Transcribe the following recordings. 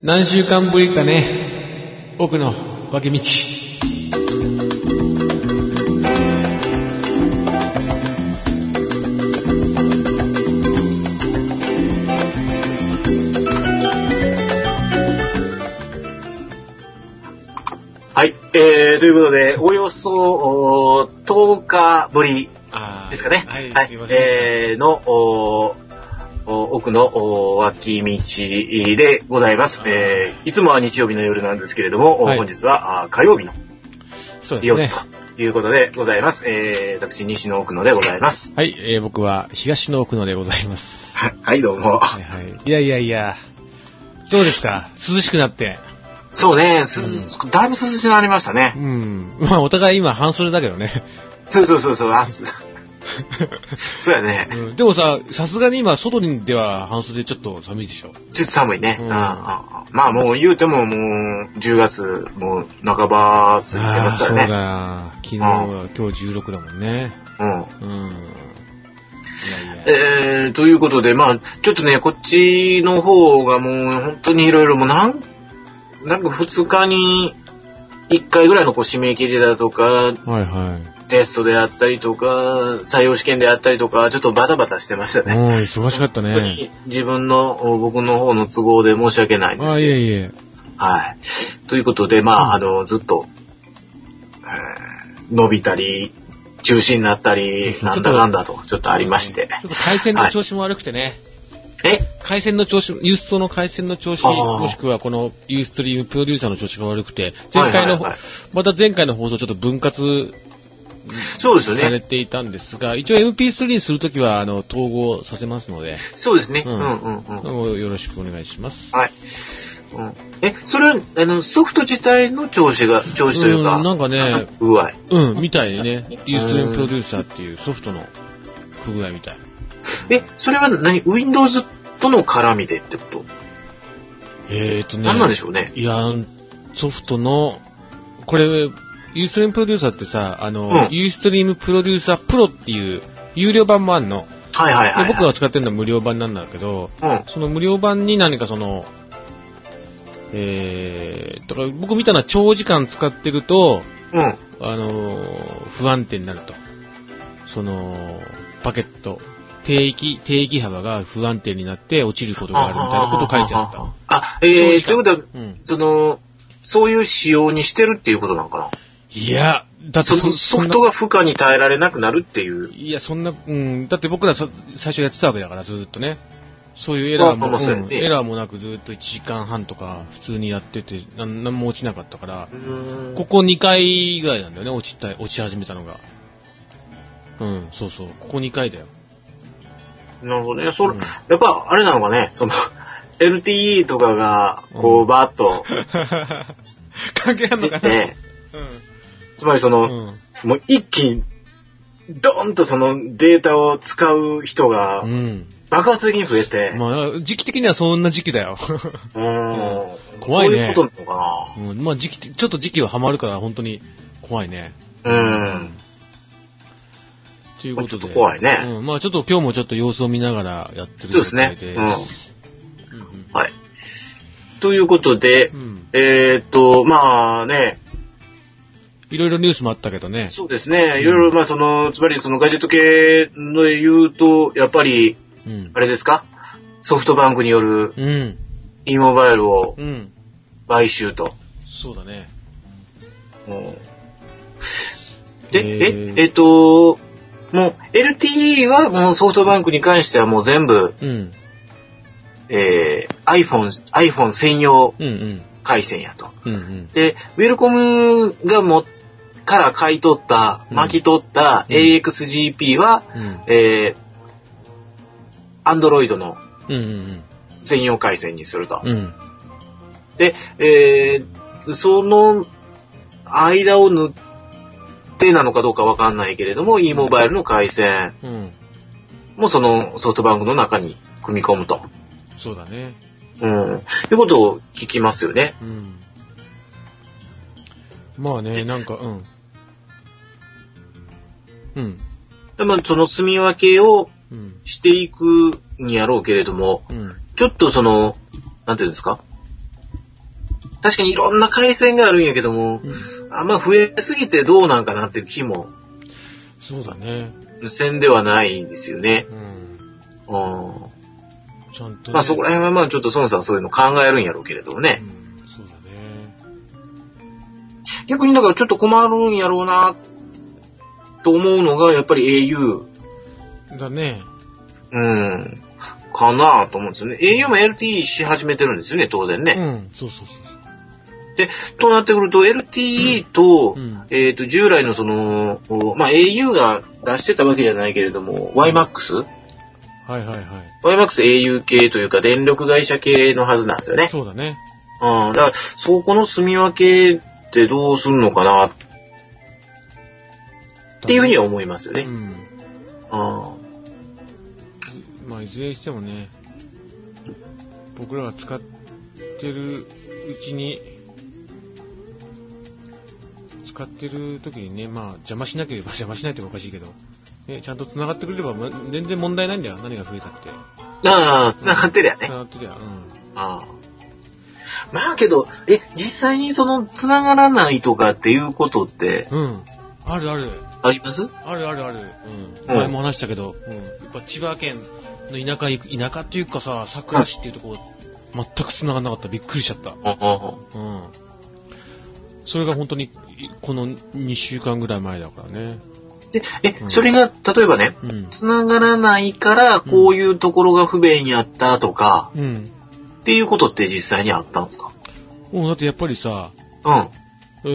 何週間ぶりかね、奥の脇道。はい。えー、ということで、およそおー10日ぶりあですかね。はい、はいえー、の、お奥のお脇道でございます。えー、いつもは日曜日の夜なんですけれども、おはい本日はあ火曜日の夜ね。ということでございます。えー、私、西の奥野でございます。はい、えー、僕は東の奥野でございます。は はい、どうも。はいはい。いやいやいや、どうですか？涼しくなって。そうね、すだいぶ涼しくなりましたうね。ん。まあお互い今半袖だけどね。そうそうそうそう、そうやね。うん、でもさ、さすがに今外にでは半袖ちょっと寒いでしょ。ちょっと寒いね。うんまあもう言うてももう10月もう半ば過ぎてますからね。そうだな。昨日は今日16だもんね。うん。うん。いやいや。えー、ということで、まあ、ちょっとね、こっちの方がもう本当にいろいろもうなん、なんか2日に1回ぐらいのこう締め切りだとか、はいはい。テストであったりとか、採用試験であったりとか、ちょっとバタバタしてましたね。忙しかったね。に自分の、僕の方の都合で申し訳ないんですあ、けど。いえいえ。はい。ということで、まあ、うんあの、ずっと、えー伸びたり、中止になったり、そうなんだかんだと、ちょっとありまして。ちょっと回線の調子も悪くてね。え？回線の調子、ユーストの回線の調子、もしくはこのユーストリームプロデューサーの調子が悪くて、前回の、はいはいはいまた前回の放送ちょっと分割そうですよね。されていたんですが、一応 MP3 にするときは、あの、統合させますので、そうですね。ううんんうんうん。よろしくお願いします。はい。うん、え、それは、あの、ソフト自体の調子が、調子というか、うんなんかね具合。うん、みたいにね、ユーストリームプロデューサーっていうソフトの不具合みたい。え、それは何 ?Windows との絡みでってこと、えーとね。何なんでしょうね。いや、ソフトの、これ、ユーストリームプロデューサーってさ、あの、うんユーストリームプロデューサープロっていう有料版もあんの。はいはいはい、はい。で僕が使ってるのは無料版なんだけど、うん。その無料版に何かその、えー、だから僕見たのは長時間使ってると、うん。あのー不安定になると。その、パケット、定域、定域幅が不安定になって落ちることがあるみたいなことを書いてあった。あ、えー、ということは、うん。その、そういう仕様にしてるっていうことなのかな？いや、だってソフトが負荷に耐えられなくなるっていう。いや、そんな、うん、だって僕らそ最初やってたわけだから、ずーっとね。そういうエラーも、あまあそうやねうんエラーもなくずーっと1時間半とか普通にやってて、なんなんも落ちなかったから、ここ2回ぐらいなんだよね、落ちた、落ち始めたのが。うん、そうそう、ここ2回だよ。なるほどね。それ、うんやっぱ、あれなのかね、その、LTE とかが、こうんう、バーッと 関係あんのかな？出て、つまりその、うん。もう一気に、ドーンとそのデータを使う人がうん。うん。爆発的に増えて、まあ、時期的にはそんな時期だよ。うーん怖いねそういうことなのかうん、まあ時期、ちょっと時期はハマるから本当に怖いね。なうん。ということで。ちょっと怖いねうん。まあちょっと今日もちょっと様子を見ながらやってるそうですね。うん。うんはい。ということでう、ん。えーっと、まあね、いろいろニュースもあったけどね。そうですね、いろいろ、まあその、つまりそのガジェット系の言うと、やっぱり、うんあ。れですか？ソフトバンクによるうん。e モバイルをうん。買収と。そうだね。で、えーえ、えっと、もう LTE はもうソフトバンクに関してはもう全部、うん。えー、iPhone、iPhone 専用うんうん。回線やと。うんうん。で、ウェルコムがも、から買い取った、うん巻き取ったうん AXGP は、うん。えー、Android の専用回線にすると。うん。うん。で、えー、その間を縫ってなのかどうかわかんないけれども、e モバイルの回線うん。もそのソフトバンクの中に組み込むと。そうだね。うん。いうことを聞きますよね。うん。まあね、なんか、うん。うん。でまあ、その住み分けをうん。していくにやろうけれども、うん。ちょっとその、なんていうんですか？確かにいろんな回線があるんやけども、うんあんま増えすぎてどうなんかなっていう気も、そうだね。せんではないですよね。うん。うん。ちゃんとね、まあそこら辺はまあちょっと孫さんそういうの考えるんやろうけれどもね。うん、そうだね。逆にだからちょっと困るんやろうな、と思うのが、やっぱり au、だね。うん、かなと思うんですよね。au も LTE し始めてるんですよね、当然ね。うん、そうそうそうで、となってくると LTE と、うんえっ、と、従来のその、まあ au が出してたわけじゃないけれども、う。はいはいはい。au 系というか電力会社系のはずなんですよね。そうだね。うん、だから、そこの住み分けってどうするのかなっていうふうには思いますよね。うん。うんまあ、いずれにしてもね、僕らが使ってるうちに、使ってる時にね、まあ、邪魔しなければ、邪魔しないっておかしいけど、ね、ちゃんと繋がってくれれば、ま全然問題ないんだよ。何が増えたって。ああ、繋がってるやね。繋がってりゃ、うん。ああまあけど、え、実際にその、繋がらないとかっていうことって、うん。あるある。あります？あるあるある。うん。うん前も話したけど、うん。やっぱ千葉県の田舎行く、田舎っていうかさ、桜市っていうとこ、全く繋がんなかった。びっくりしちゃった。ああうん。それが本当に、いこの2週間ぐらい前だからね。で、えう、んそれが、例えばね、うん。繋がらないから、こういうところが不便やったとか、うん。っていうことって実際にあったんですか？もうだってやっぱりさ、うん。え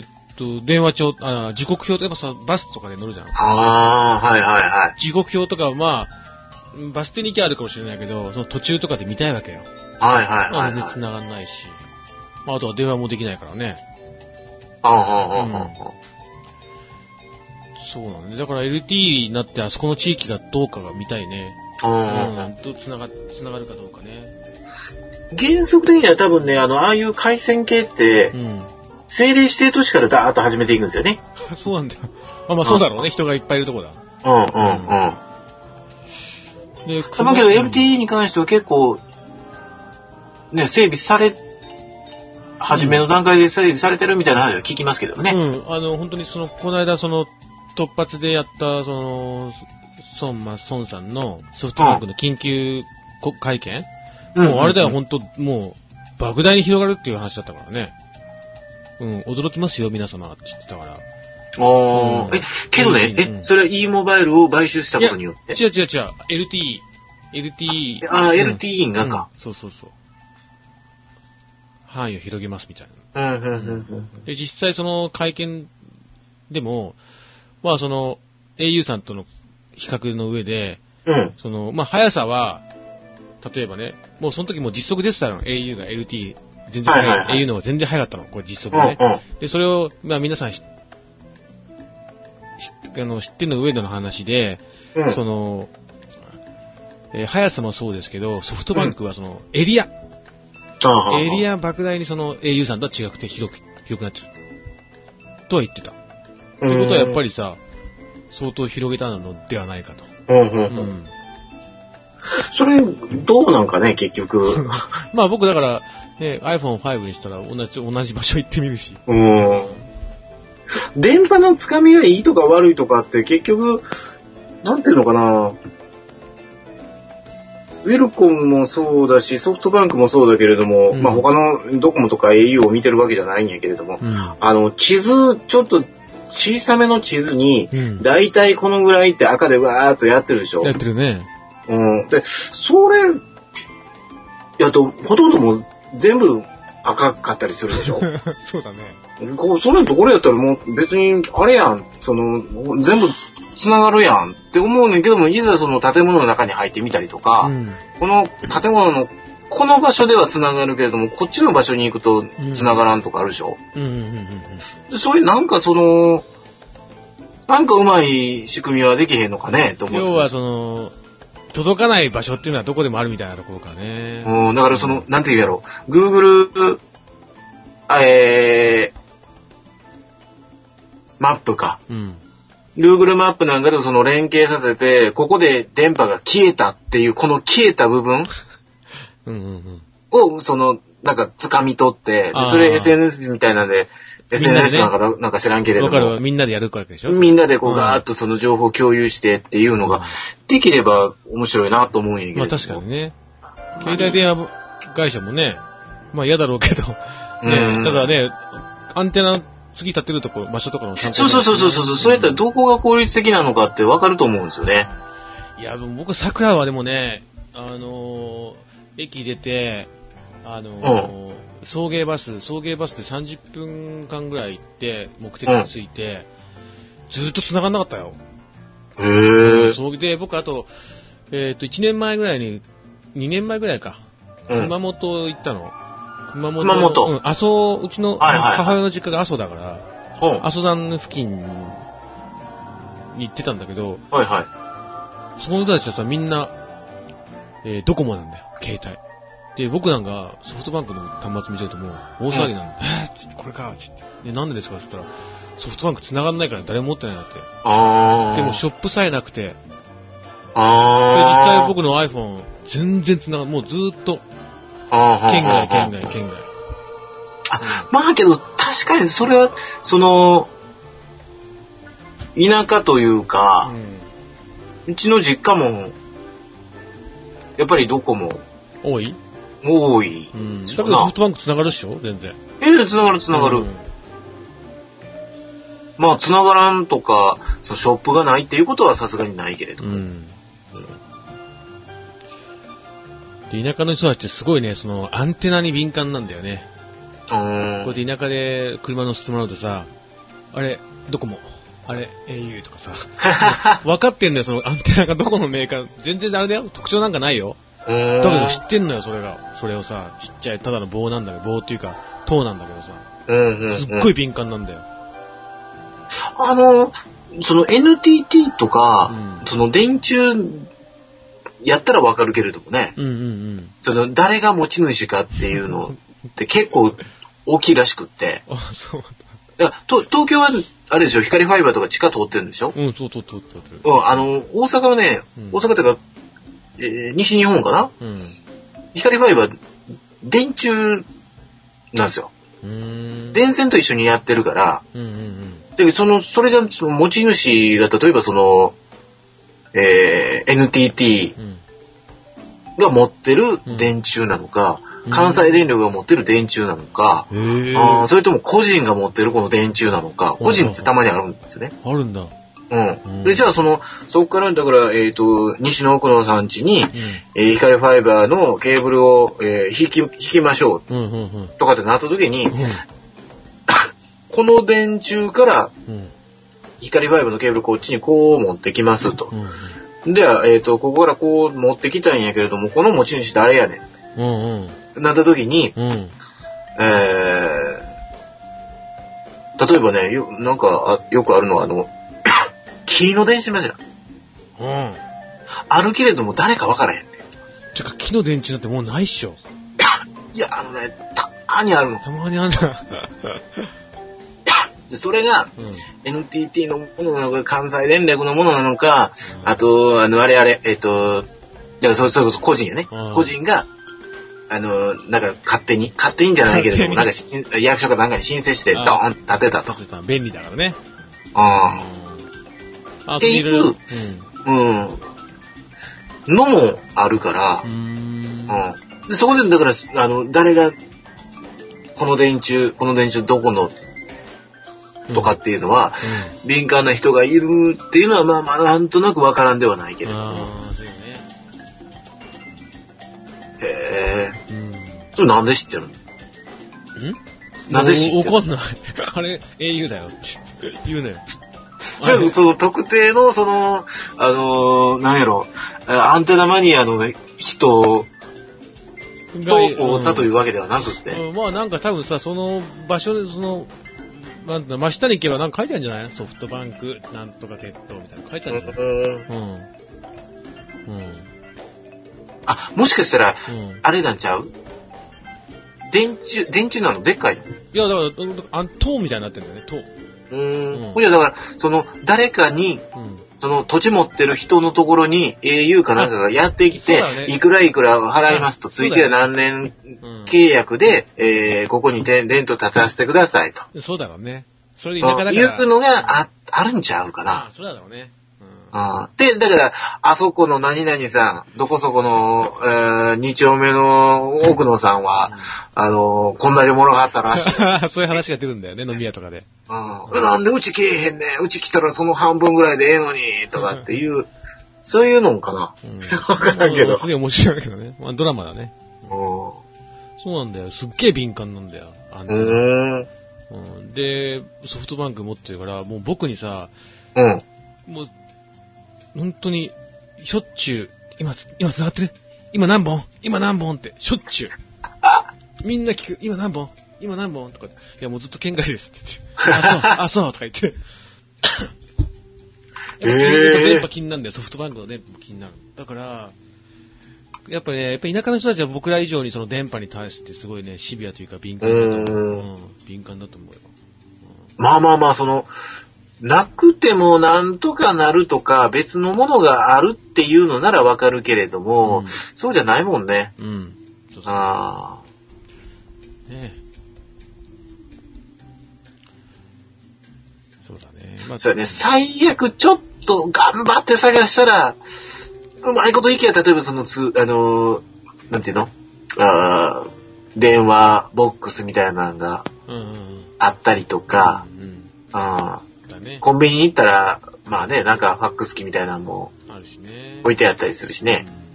ーっと、電話帳、あ、時刻表とかさ、バスとかで乗るじゃん。ああ、はいはいはい。時刻表とかはまあ、バス停に行きゃあるかもしれないけど、その途中とかで見たいわけよ。はいはいまあはい、はい。全然繋がんないし。まああとは電話もできないからね。ああ、ああ、ああ。そうなんだ。だから LT になってあそこの地域がどうかが見たいね。あうあん。どう繋が、繋がるかどうかね。原則的には多分ね、あの、ああいう回線系ってう、ん。政令指定都市からダーッと始めていくんですよね。そうなんだよ。あ、まあそうだろうね。人がいっぱいいるとこだ。うんうんうん。で、だけど LTE に関しては結構、ね、整備され、初めの段階で整備されてるみたいな話は聞きますけどね。うん。あの、本当にその、この間その、突発でやった、その、孫ま、孫さんのソフトバンクの緊急こ会見、もうあれだよ、本当もう、莫大に広がるっていう話だったからね。うん、驚きますよ、皆様って言ってたから。あーうんえ、けどね、うんえ、それは e モバイルを買収したことによって？違う違う違う、LTE。LTE。ああ、うん LTE がか。うんそうそうそう。範囲を広げますみたいな。うん、うん、うん。で、実際その会見でも、まあその au さんとの比較の上で、うん。その、まあ速さは、例えばね、もうその時もう実測出てたの、au が LT、全然速い、はいはいはい au の方が全然速かったの、これ実うん、測でね。うん。で、それを、まあ皆さん知知あの知ってるの上での話で、うん。その、えー速さもそうですけど、ソフトバンクはその、エリア、エリア。ア莫大にその au さんとは違くて広く、広くなっちゃう。とは言ってた。ということはやっぱり。りさ、相当広げたのではないかと。それ、どうなんかね、結局。まあ僕だから、ね、iPhone5 にしたら同じ、同じ場所行ってみるし。うん。電波のつかみがいいとか悪いとかって結局、なんていうのかな。ウェルコムもそうだし、ソフトバンクもそうだけれども、うんまあ他のドコモとか au を見てるわけじゃないんやけれども、うん。あの、地図、ちょっと小さめの地図に、うん。だいたいこのぐらいって赤でわーっとやってるでしょや。ってるね。うん。で、それ、やと、ほとんどもう全部赤かったりするでしょ。そうだね。こう、それのところやったらもう別に、あれやん、その、全部つながるやんって思うねんけども、いざその建物の中に入ってみたりとか、うん。この建物のこの場所ではつながるけれども、こっちの場所に行くとつながらんとかあるでしょ。うんそれなんかその、なんかうまい仕組みはできへんのかねとうん。思って。要はその、届かない場所っていうのはどこでもあるみたいなところからね。うん、だからその、なんて言うやろ。Google、えー、マップか。うん。Google マップなんかでその連携させて、ここで電波が消えたっていう、この消えた部分。を、その、なんか掴み取って、それ SNS みたいなんで SNS ね。なんかだなんか知らんけれどわかるみんなでやるわけでしょ？みんなでこううんガーッとその情報を共有してっていうのができれば面白いなと思うんやけれども。まあ確かにね。携帯電話会社もね、まあ嫌だろうけど、うん。ね、ただね、アンテナ次立ってるところ、場所とかの参考そうそうそうそうそう、そったらどこが効率的なのかってわかると思うんですよね。いや、僕、桜はでもね、あのー駅出て、あのー送迎バス、送迎バスで30分間ぐらい行って、目的地着いて、ずっと繋がんなかったよ。へぇそうで、僕、あと、えっ、と、1年前ぐらいに、2年前ぐらいか、うん熊本行ったの。熊本。熊本うん、阿蘇、うちのはいはいはい母親の実家が阿蘇だから、うん阿蘇山付近に行ってたんだけど、はいはい。その人たちはさ、みんな、えードコモなんだよ、携帯。で、僕なんかソフトバンクの端末見てるともう大騒ぎなんだ。えーつってこれか、つって。で、なんでですか？って言ったら、ソフトバンク繋がんないから誰も持ってないなって。あー。でもショップさえなくて、で、実。際僕の iPhone 全然繋がん、もうずーっと、県外、県外、県外。あ、まあけど、確かにそれは、その、田舎といううか、ん。うちの実家も、やっぱりどこも多い？多い。うん。だけどソフトバンク繋がるっしょ？全然。ええ、繋がる繋がる。うんまあ、繋がらんとか、そのショップがないっていうことはさすがにないけれど。うん。で、田舎の人たちってすごいね、その、アンテナに敏感なんだよね。うーんこうやって田舎で車乗せてもらうとさ、あれ、ドコモ、あれ、au とかさ、分かってんだよ、そのアンテナがどこのメーカー、全然あれだよ、特徴なんかないよ。だけど知ってんのよ、それが。それをさ、ちっちゃい、ただの棒なんだけど、棒っていうか、塔なんだけどさ、うんうんうんすっごい敏感なんだよ。あの、その NTT とか、うんその電柱やったらわかるけれどもね、うんうんうん。その誰が持ち主かっていうのって 結構大きいらしくって。あ、そういやと東京はあれでしょ、光ファイバーとか地下通ってるんでしょ？だ。うん、そうそうそうそう。うん、あの、大阪はね、うん大阪というか、えー西日本かな？うん。光ファイバー、電柱なんですよ。電線と一緒にやってるから、うんうんうん。で、その、それが、その持ち主が、例えばその、えー NTT うん。が持ってる電柱なのか、うん関西電力が持ってる電柱なのか、へぇあーそれとも個人が持ってるこの電柱なのか、うん個人ってたまにあるんですよね。あるんだ。うん。うんで、じゃあその、そこから、だから、えっ、と、西の奥野さん家に、うん。えー光ファイバーのケーブルを、えー引き、引きましょうんうんうん。うとかってなった時に、うん この電柱からうん。光ファイバーのケーブルこっちにこう持ってきますとう。んでは、えっ、と、ここからこう持ってきたんやけれども、この持ち主誰やねうん。うんん。なった時に、うん。うん。えー、例えばね、よ、なんか、あよくあるのは、あの、木の電子マジな。うん。あるけれども誰かわからへんって。てか、木の電池なんてもうないっしょ。いや、あのね、たまにあるの。たまにあんだ。で、それが、うん。NTT のものなのか、関西電力のものなのか、あと、あの、あれあれ、えっ、と、だからそれそれこそ個人やねうん。個人が、あの、なんか勝手に、勝手にじゃないけれども、なんか役所かなんかに申請して、ドあーンって建てたと。便利だからね。ああっていううん。のもあるからう、ん。で、そこで、だから、あの、誰が、この電柱、この電柱どこのとかっていうのは、敏感な人がいるっていうのは、まあまあ、なんとなくわからんではないけうん。れども。へえ。うん。それなんで知ってるの？ん？なぜ知ってる？わかんない。あれ、au だよって言うなよ。それ、その特定の、その、あのーなんやろ、あアンテナマニアの人と会うたというわけではなくって。うんまあなんか多分さ、その場所で、その、なんていうの真下に行けばなんか書いてあるんじゃない？ソフトバンク、なんとか鉄道みたいなの書いてあるんじゃない？うんうん。うん。あ、もしかしたら、うん。あれなんちゃう？電柱、電柱なの？でっかいの？いや、だから、あん塔みたいになってるんだよね、塔。うーん。うんほんじゃだから、その、誰かに、うん。その土地持ってる人のところに au かなんかがやってきて、ねいくらいくら払いますと、ついては何年うん契約で、えーここにテント立たせてくださいと。そうだろうね。それで田舎だから。いうのがあ、あるんちゃうかあな。そうだろうね。で、だから、あそこの何々さん、どこそこの、えー、二丁目の奥野さんは、あのこんなにものがあったらしい。そういう話が出るんだよね、飲み屋とかで。うん、なんでうち来えへんねん。うち来たらその半分ぐらいでええのに、とかっていう、そういうのかな。うん。わからんけどすげえ面白いけどね。まあドラマだね。うそうなんだよ。すっげえ敏感なんだよ。あんたん。うん。うん。で、ソフトバンク持ってるから、もう僕にさ、うん。もう、本当に、しょっちゅう、今つ、今繋がってる今何本？今何本って、しょっちゅう。みんな聞く、今何本？今何本？とか、いやもうずっと県外ですって言って。あ、そう、あ、そう。とか言って。やっぱえー電波気になるんだよ、ソフトバンクの電波も気になる。だから、やっぱね、やっぱ田舎の人たちは僕ら以上にその電波に対してすごいね、シビアというか敏感だと思う。うん。うん、敏感だと思うよ。まあまあまあ、その、なくてもなんとかなるとか、別のものがあるっていうのならわかるけれども、うんそうじゃないもんね。うん。そうそう。あねえそうだね。まあ。そうやね、最悪ちょっと頑張って探したら、うまいこといけや、例えばそのつ、あのー、なんていうの？あー電話ボックスみたいなのがうんうんうん。あったりとか、うん。あだねー。コンビニに行ったら、まあね、なんかファックス機みたいなのもあるしね。置いてあったりするしね。うん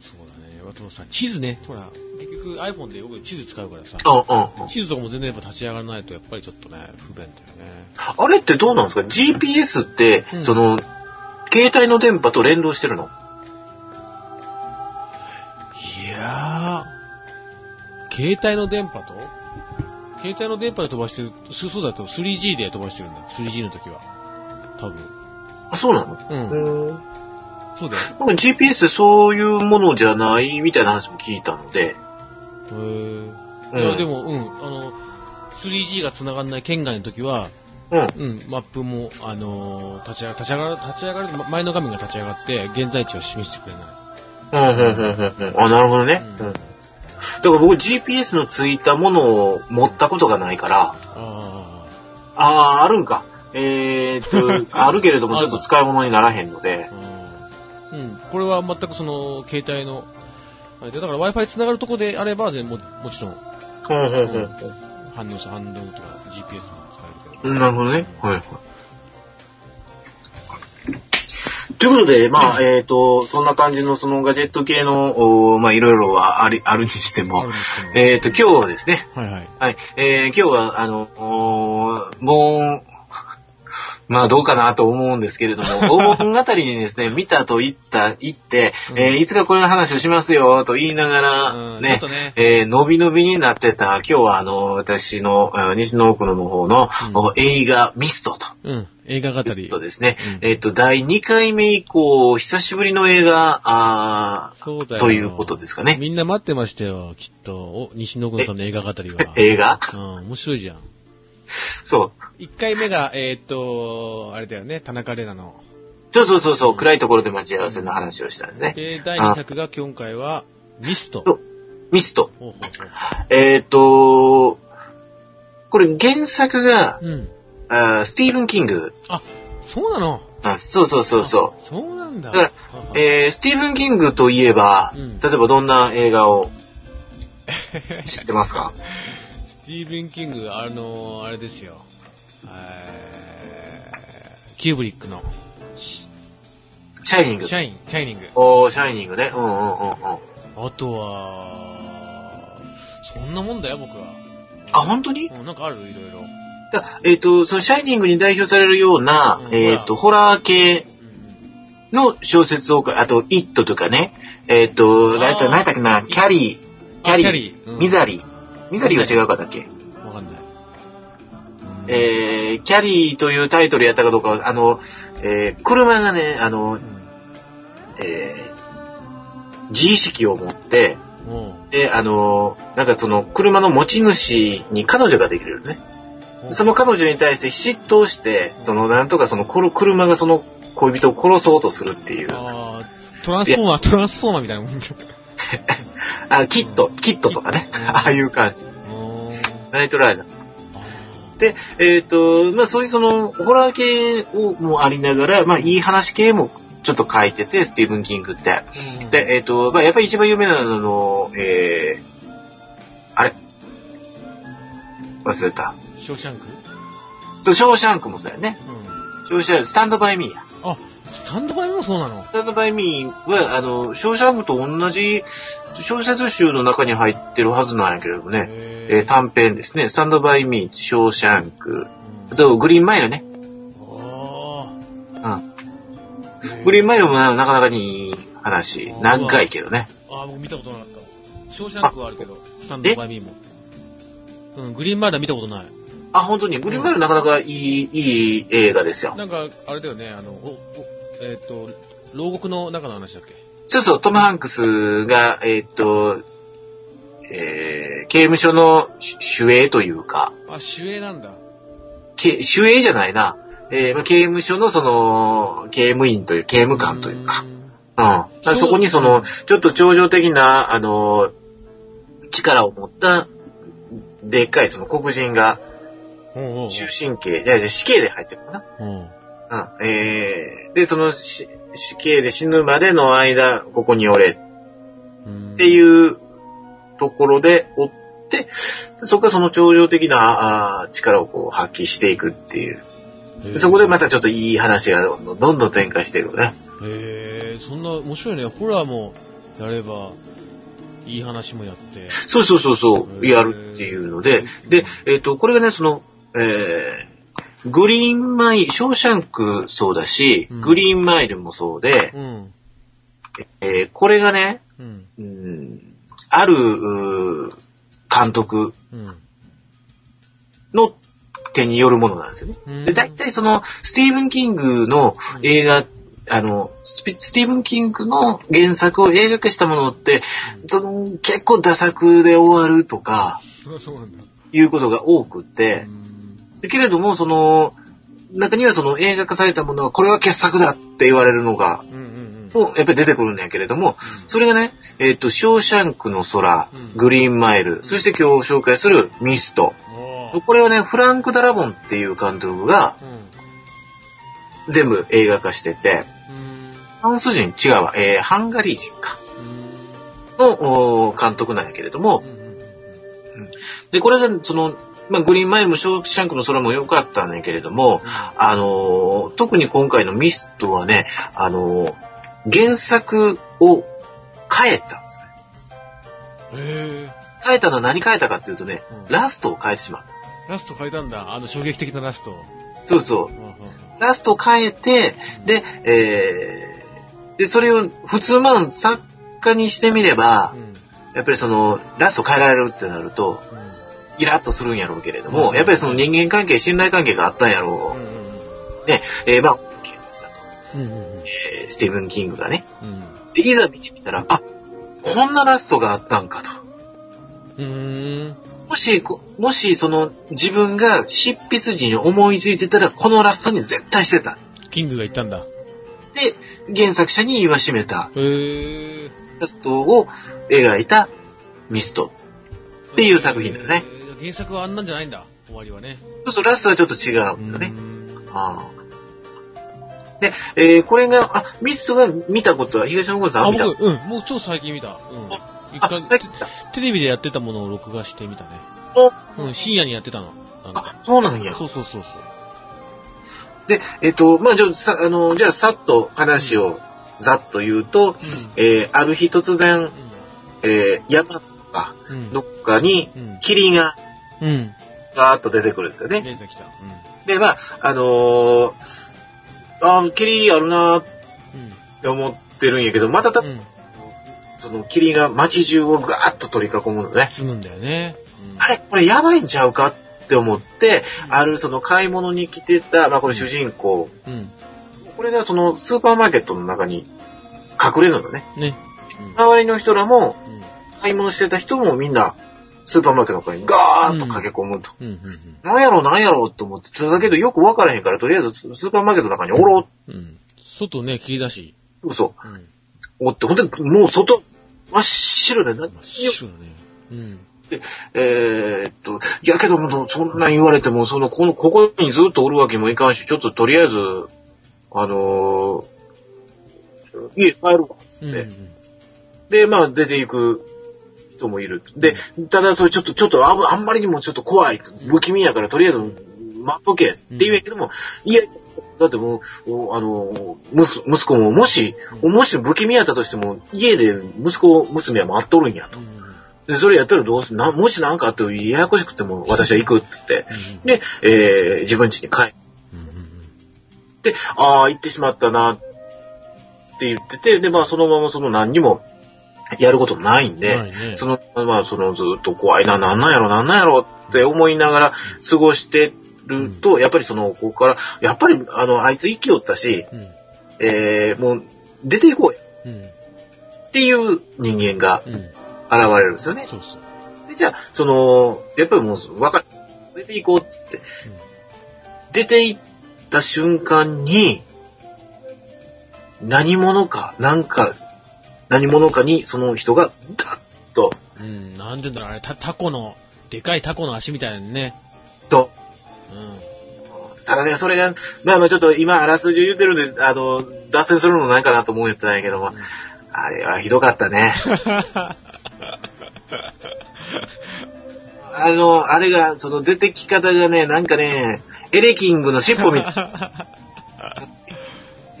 そうだね。あとさ、地図ね。ほら、結局 iPhone でよく地図使うからさ。うんうんうん。地図とかも全然やっぱ立ち上がらないと、やっぱりちょっとね、不便だよね。あれってどうなんですか ?GPS って、うんその、携帯の電波と連動してるの？いやー、携帯の電波と？携帯の電波で飛ばしてる、すそうだと 3G で飛ばしてるんだよ。3G の時は。多分。あ、そうなの？うん。うん。そうだよ。なんか GPS ってそういうものじゃないみたいな話も聞いたので。へー。うんいや、でも、うん、あの、3G が繋がんない県外の時は、うん。うん、マップも、あのー立ち上が、立ち上がる、立ち上がる、ま前の画面が立ち上がって、現在地を示してくれない。うん、うん、うん、うんうん。あ、なるほどね。ううんん。だから僕 GPS のついたものを持ったことがないから、ああー、あるんか。えーっと、あるけれどもちょっと使い物にならへんのであ、。うん。うん。これは全くその、携帯の、だから Wi-Fi 繋がるとこであれば、全も、もちろん、うん、うん、うん反応す、反応とか GPS も使えるけど。うん。なるほどね。はい、はい。ということで、まあ、えっ、と、そんな感じのそのガジェット系の、おまあ、いろいろはあり、あるにしてあも。えっ、と、今日はですね、はいはい。はい。えー、今日は、あの、もう、まあどうかなと思うんですけれども、お盆あたりにですね、見たと言った、言って、うんえーいつかこれの話をしますよ、と言いながら、うんねねえー伸び伸びになってた、今日はあの、私の、あ西の奥野の方の、うんお映画ミストと。うん。映画語り。とですね、うんえっ、と、第2回目以降、久しぶりの映画、あーそうだよ。ということですかね。みんな待ってましたよ、きっと。お、西野君さんの映画語りは。映画？うん、面白いじゃん。そう。一回目が、えーっと、あれだよね、田中玲奈の。そうそうそうそう、暗いところで待ち合わせの話をしたんですね。で、第二作が今回は、ミスト。ミスト。ほうほうほうえっ、と、これ原作が、うん。あースティーブン・キング。あ、そうなの？あそうそうそうそあそうなんだ。だから。えー、スティーブン・キングといえば、うん例えばどんな映画を知ってますか？ス ティーブン・キング、あの、あれですよ。えーキューブリックの、シャイニングシ。ャイン、シャイニング。おー、シャイニングね。うんうんうんうん。あとは、そんなもんだよ、僕は。あ、本当に？うん、なんかある？いろいろ。だえっ、と、そのシャイニングに代表されるような、うんえっ、と、ホラー系うんの小説をか、あと、イットとかね、えっ、ー何やった何やったっけな、キャリー、キャリー、リーうんミザリー。ミザリーは違うかったっけ？うん。わかんない。うんえー、キャリーというタイトルやったかどうかは、あの、えー、車がね、あのう、んえー、自意識を持って、もで、あの、なんかその、車の持ち主に彼女ができるよね。う、その彼女に対して嫉妬して、その、なんとかその、車がその恋人を殺そうとするっていう。あートランスフォーマー、トランスフォーマーみたいなもんだ。あ、キット、キットとかね。うん ああいう感じ。ナイトライダー。あで、えっ、と、まあそういうその、ホラー系をもありながら、まあいい話系もちょっと書いてて、スティーブン・キングって。ーうんで、えっ、と、まあやっぱり一番有名なのはあの、えー、あれ？忘れた。ショーシャンク？そう、ショーシャンクもそうやね。うん。ショーシャンク、スタンドバイミーや。あ、スタンドバイもそうなの？スタンドバイミーは、あの、ショーシャンクと同じ小説集の中に入ってるはずなんやけれどもね。えーへ短編ですね。スタンドバイミー、ショーシャンク。うんあと、グリーンマイルね。あうん。ーグリーンマイルもななかなかにいい話。長いけどね。あー、僕見たことなかった。ショーシャンクはあるけど、スタンドバイミーも。うん、グリーンマイルは見たことない。あ、本当に？グリーンマイルなかなかいい、いい映画ですよ。なんか、あれだよね、あの、えっ、と、牢獄の中の話だっけ？そうそう、トム・ハンクスが、えーっと、えー、刑務所の主主営というか、あ、主演なんだ。け主営じゃないな。えーまあ、刑務所のその、刑務員という、刑務官というか。んうん。そこにその、ちょっと超常的な、あの、力を持った、でっかいその黒人が、終身刑、いやいや死刑で入ってるかな。うん。うん。えー、で、その死死刑で死ぬまでの間、ここにおれうんっていうところで追って、でそこからその超常的なあー力をこう発揮していくっていう。でそこでまたちょっといい話がどんどんどんどん展開していくね。へえ、そんな面白いね。ホラーもやれば、いい話もやって。そうそうそうそへう、ーやるっていうので、で、えっ、と、これがね、その、えー、グリーンマイル、ショーシャンクそうだし、うんグリーンマイルもそうで、うん。えーこれがね、うん。うん、ある、監督うん。の手によるものなんですよね。うんで、大体その、スティーブン・キングの映画、あの、スピスティーブン・キングの原作を映画化したものって、その、結構ダ作で終わるとか。いうことが多くってけれども、その、中にはその映画化されたものは、これは傑作だって言われるのが、うやっぱり出てくるんだけれども、それがね、えっ、と、ショーシャンクの空、うんグリーンマイル、そして今日紹介するミスト。うん。これはね、フランク・ダラボンっていう監督がうん。全部映画化してて、うん。フランス人違うわ、えー、ハンガリー人か、の監督なんやけれどもう、ん。で、これが、その、まあ、グリーンマイルもショーシャンクの空も良かったんだけれども、あのー特に今回のミストはね、あのー原作を変えたんですね。変えたのは何変えたかっていうとね、うんラストを変えてしまった。ラスト変えたんだ。あの衝撃的なラスト。そうそう。うんうんラストを変えて、で、えー、で、それを普通まあ作家にしてみればう、ん。やっぱりその、ラスト変えられるってなると、イラッとするんやろうけれども、うんやっぱりその人間関係、信頼関係があったんやろうん。うんう。ね、えー、まあ、たと。うんうん。えースティーブン・キングがね。うん。で、いざ見てみたら、あ、こんなラストがあったんかと。うん。うん。もし、こもし、その、自分が執筆時に思いついてたら、このラストに絶対してた。キングが言ったんだ。で、原作者に言わしめた。ラストを描いたミスト。っていう作品だよね。原作はあんなんじゃないんだ。終わりはね。そうそう、ラストはちょっと違うんですよねう。んああで、えーこれが、あ、ミストは見たことは、東野郷さん見た？僕、うん、もう超最近見た。うん。一あ、回はい。テレビでやってたものを録画してみたね。おうん、深夜にやってたの。あ、そうなんや。そうそうそうそう。で、えっ、と、まあ、じゃあ、さ、あの、じゃあ、さっと話をざっと言うと、うん。えーある日突然、えー山とか、うん。どっかにうん。霧がうん。ガーッと出てくるんですよね。出てきた。で、まあ、あのー、あー霧あるなーっうん。て思ってるんやけど、またた、うん。うん。その霧が街中をガーッと取り囲むのね。済むんだよね。うんあれこれやばいんちゃうかって思って、うんあるその買い物に来てた、まあこれ主人公、うん。これがそのスーパーマーケットの中に隠れるのね。ね。うん周りの人らも、うん。買い物してた人もみんな、スーパーマーケットの中にガーッと駆け込むと。うん。うん。なんやろなんやろと思って、だけどよくわからへんから、とりあえずスーパーマーケットの中におろうん。うん。外ね、切り出し。う、嘘。うん。おって、ほんとにもう外、真っ白で、な真っ白だね。うん。えーっと、やけども、そんなん言われても、その、この、ここにずっとおるわけにもいかんし、ちょっととりあえず、あのー家帰るわ、つうん。って。で、まあ、出ていく人もいる。で、ただ、それちょっと、ちょっとあ、あんまりにもちょっと怖いと。不気味やから、とりあえず、待っとけって言うんやけども、いや、だってもう、おあの、息息子も、もし、もし不気味やったとしても、家で息子、娘は待っとるんやと。うん。で、それやったらどうすな、もしなんかあってややこしくても私は行くっつって。うん。で、えー、自分家に帰うん。って、ああ、行ってしまったなって言ってて、で、まあそのままその何にもやることもないんで、ね。その、まあそのずっと怖いな、なんなんやろ、なんなんやろって思いながら過ごしてると、やっぱりその、ここから、やっぱりあの、あいつ生きよったし、うん。えー、もう出ていこうやうん。っていう人間がうん。現れるんですよね。そうそう。で、じゃあ、その、やっぱりもう、わかる。出ていこうっつって。出て行った瞬間に、何者か、なんか、何者かにその人が、ダッと、うん。なんでだろう、あれ、た、タコの、でかいタコの足みたいなのね。と、うん。ただね、それが、まあまあちょっと今、あらすじを言ってるんで、あの、脱線するのないかなと思ってたんやけども、あれはひどかったね。あの、あれが、その出てき方がね、なんかね、エレキングの尻尾みたい。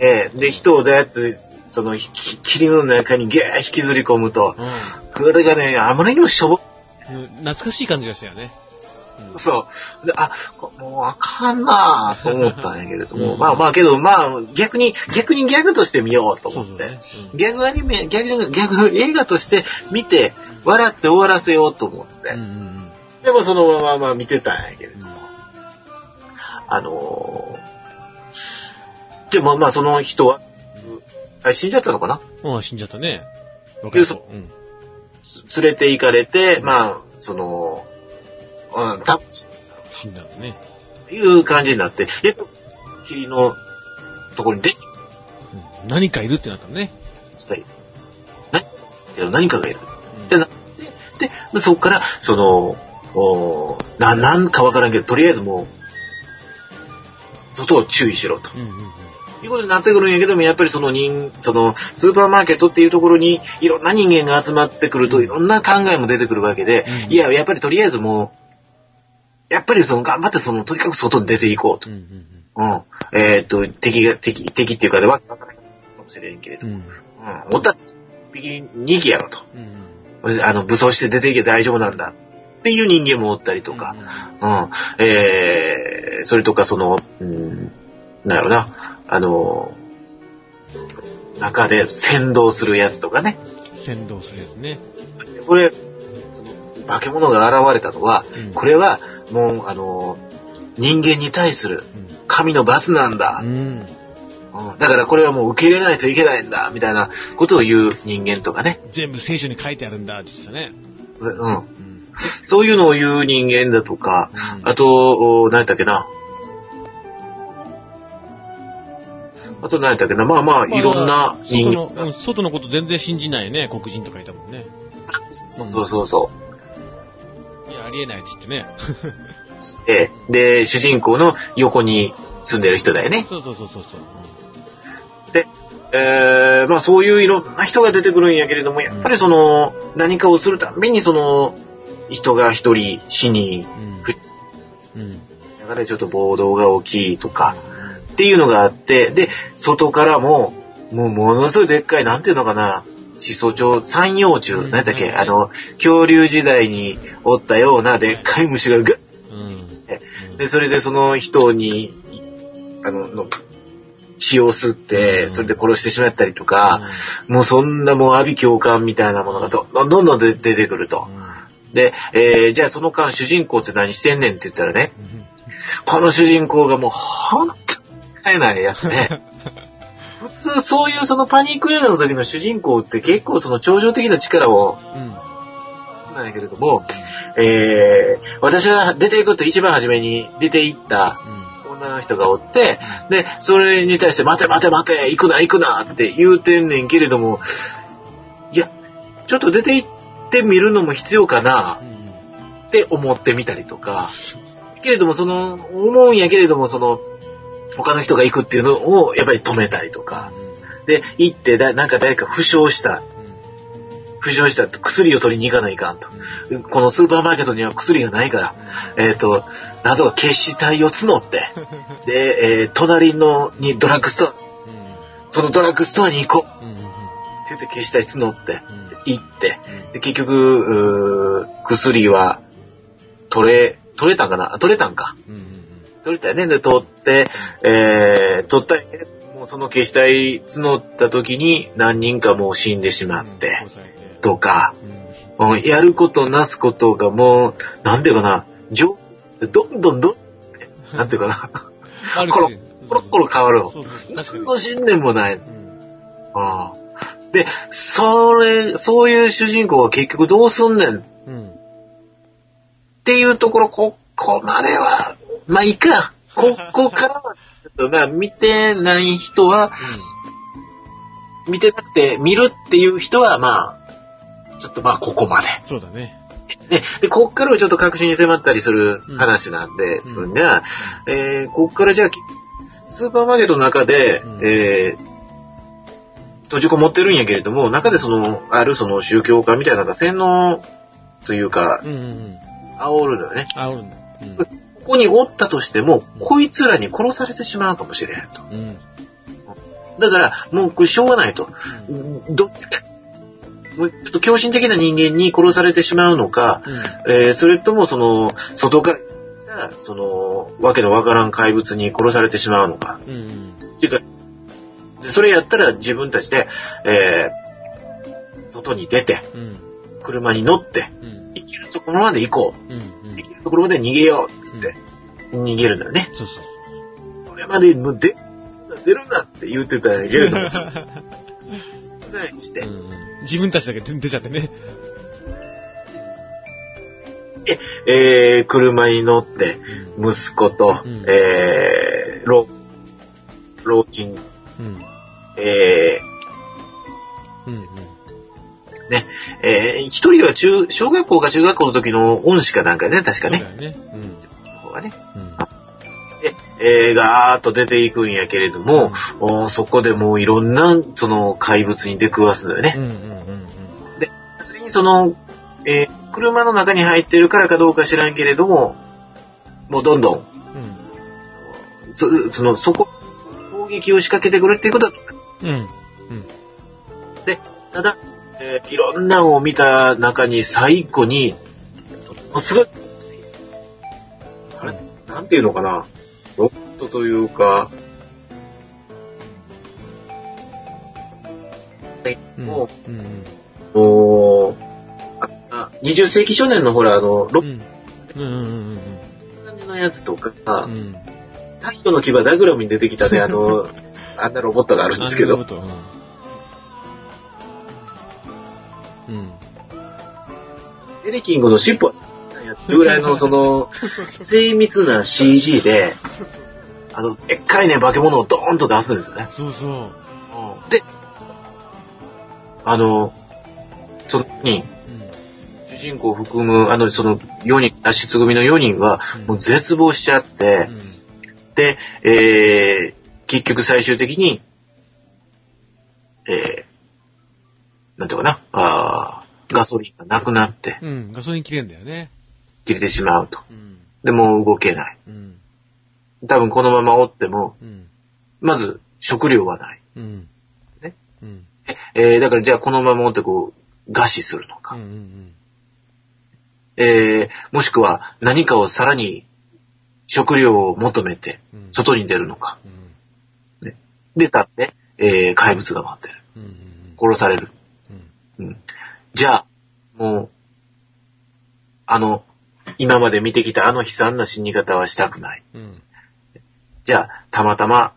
ええで、人をどうやって、その、き霧の中にギャー引きずり込むと、これがね、あまりにもしょぼ、うん。懐かしい感じがしたよね。うんそう。で、あ、こもうあかんなぁと思ったんやけれども、うんまあまあけど、まあ逆に、逆にギャグとして見ようと思って。ギャグアニメ、ギャグ、ギャグ映画として見て、笑って終わらせようと思って、うん。うんうんでもそのまままあ見てたんやけれどうん。あのー、でもまあその人は、あ死んじゃったのかな？うん。死んじゃったね。若い子。うん。連れて行かれて、まあ、その、うん、た死んだのね。いう感じになって、やっぱ、霧のところに出てうん。何かいるってなったのね。きたい。なけど何かがいる。うんでなで、でそこから、その、おな、なんかわからんけど、とりあえずもう、外を注意しろと。うんうんうん。いうことになってくるんやけども、やっぱりその人、その、スーパーマーケットっていうところに、いろんな人間が集まってくると、いろんな考えも出てくるわけで、うんいや、やっぱりとりあえずもう、やっぱりその、頑張ってその、とにかく外に出ていこうとう。んうんうん。えーっと、敵が、敵、敵っていうかでは、わからないかもしれんけれど、うん。うん。おったら、一匹逃げやろと。うんうん。あの、武装して出ていけば大丈夫なんだ。っていう人間もおったりとか、うんうん。えー、それとかその、うん、なんやろな、あの、中で先導するやつとかね。先導するやつね。これ、その化け物が現れたのは、うんこれはもう、あの、人間に対する神の罰なんだう。ん。うんだからこれはもう受け入れないといけないんだ、みたいなことを言う人間とかね。全部聖書に書いてあるんだって言ってたね。うん。うん。そういうのを言う人間だとか、あと、お何やったっけな。あと何やったっけな？まあまあ、いろんな人間外の、うん、外のこと全然信じないね、黒人とかいたもんね。そうそうそいや、ありえないって言ってね。う。で、で、主人公の横に住んでる人だよね。そうそうそうそうそう。えー、まあそういういろんな人が出てくるんやけれども、やっぱりその、何かをするたびにその、人が一人死に、うん。うん。中でちょっと暴動が起きとか、っていうのがあって、で、外からも、もうものすごいでっかい、なんていうのかな、始祖鳥、三葉虫、うん。なんだっけ、うん。あの、恐竜時代におったようなでっかい虫がぐっうん。で、それでその人に、あの、の血を吸って、うん。それで殺してしまったりとか、もうそんなもう阿鼻教官みたいなものがどんどん出出てくると。で、えー、じゃあその間主人公って何してんねんって言ったらね、この主人公がもうほんとに使えないやつね。普通そういうそのパニック映画の時の主人公って結構その超常的な力を、うん。なんやけれども、えー、私が出ていくと一番初めに出て行った女の人がおって、で、それに対して、待て待て待て、行くな行くなって言うてんねんけれども、いや、ちょっと出て行ってみるのも必要かな。って思ってみたりとか、けれども、その、思うんやけれども、その、他の人が行くっていうのを、やっぱり止めたりとか、で、行ってだ、なんか誰か負傷した、負傷したって薬を取りに行かないかんと。このスーパーマーケットには薬がないから、えっ、と、なんとか決死体を募って、で、えー隣のにドラッグストア、そのドラッグストアに行こううん。うん。って言って決死体募って、うん。行って、で結局、薬は取れ、取れたんかな？取れたんか。うん。うん。取れたよね。で、取って、えー、取ったんやけどもうその消死体募った時に何人かもう死んでしまって、とか、うん。うんやることなすことがもう、なんていうかな、どんどんどん、なんていうかな、コロコロコロ変わるの。何の信念もない。うん。うんで、それ、そういう主人公は結局どうすんねんっうん。ていうところ、ここまでは、まあいいか。こ こからは、ちょっとまあ見てない人は、見てなくて、見るっていう人は、まあ、ちょっとまあここまで。そうだね。で、で、こっからはちょっと確信に迫ったりする話なんですが、えー、こっからじゃあ、スーパーマーケットの中で、うんえー、閉じこもってるんやけれども、中でその、あるその宗教家みたいなのが洗脳というかう、ん。うん。煽るのよね。あ、おるんだ。うん。ここにおったとしても、こいつらに殺されてしまうかもしれへんと。うん。だから、もうこれしょうがないと。どっちか、もうちょっと狂信的な人間に殺されてしまうのか、うん。えーそれともその、外からその、わけのわからん怪物に殺されてしまうのか。うん。っていうか、でそれやったら自分たちで、えー外に出て、うん。車に乗って、うん。行けるところまで行こうん。うんう。行けるところまで逃げよう、つって、逃げるんだよね。そうそうそれまで、もう出、出るなって言ってたけれども、少ないにしてそう。う、ん。自分たちだけ出ちゃってね。えー車に乗って、うん。息子と、うんえー老、老人、うん。えうん。ーえー一人は中、小学校か中学校の時の恩師かなんかね、確かね。そうだよね。うん。方がね。うん。で、えー、ガーッと出ていくんやけれども、おーそこでもういろんな、その、怪物に出くわすのよね。うん。うん。うん。それにその、えー車の中に入ってるからかどうか知らんけれども、もうどんどん、うん。そその、そこ、攻撃を仕掛けてくるっていうことは、うん。うん。ただ、えーいろんなのを見た中に最後に、もうすごい、あれ、なんていうのかな、ロットというか、うん。もうん。もう、ああ20世紀少年のほら、あの、ロッうん。うん。うん。ト感じのやつとか、うん。太陽の牙ダグラムに出てきたね、あの、あんなロボットがあるんですけど、エレキングの尻尾やってるぐらいの、その、精密な CG で、あの、でっかいね、化け物をドーンと出すんですよね。そうそう。で、あの、そのに、うん。主人公を含む、あの、その4人、脱出組の4人は、もう絶望しちゃってう、ん。で、えー、結局最終的に、えー、なんていうかな、ソリンがなくなって、うん。ガソリン切れんだよね。切れてしまうと。うん。で、もう動けない。うん。多分このままおっても、うん。まず食料はない。うん。ね。うん。えー、だからじゃあこのままおってこう、餓死するのか。うん。うん。えー、もしくは何かをさらに食料を求めてうん。外に出るのか。うん。出たって、えー、怪物が待ってる。うん。うん。殺される。うん。うん。じゃあ、もう、あの、今まで見てきたあの悲惨な死に方はしたくない。うん。じゃあ、たまたま、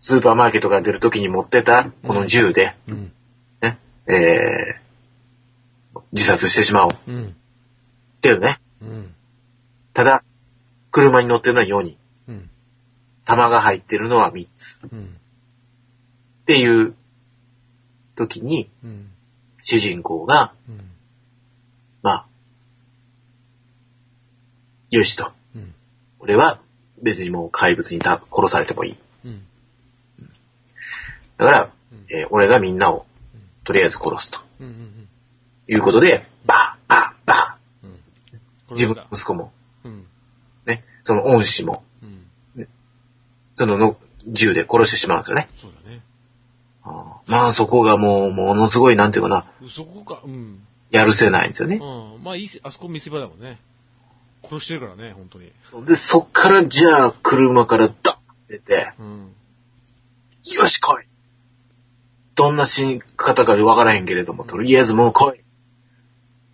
スーパーマーケットが出るときに持ってたこの銃で、うん。ね、えー、自殺してしまおう。っうん。ていうね。うん。ただ、車に乗ってるのは4人。うん。弾が入ってるのは3つ。うん。っていう時に、うん。主人公が、うん。まあ、よしと。うん。俺は別にもう怪物にた殺されてもいい。うん。だから、うんえー俺がみんなをとりあえず殺すとうん。うん。いうことで、バーバーバうん。ー自分の息子も、うん。ね、その恩師も、うん。そのの銃で殺してしまうんですよね。そうだまあそこがもう、ものすごい、なんていうかな、そこか、うん。やるせないんですよね。うん。まあいいし、あそこ見せ場だもんね。殺してるからね、本当に。で、そっからじゃあ車からダッ出て、うん。よし来いどんな死に方かわからへんけれども、とりあえずもう来い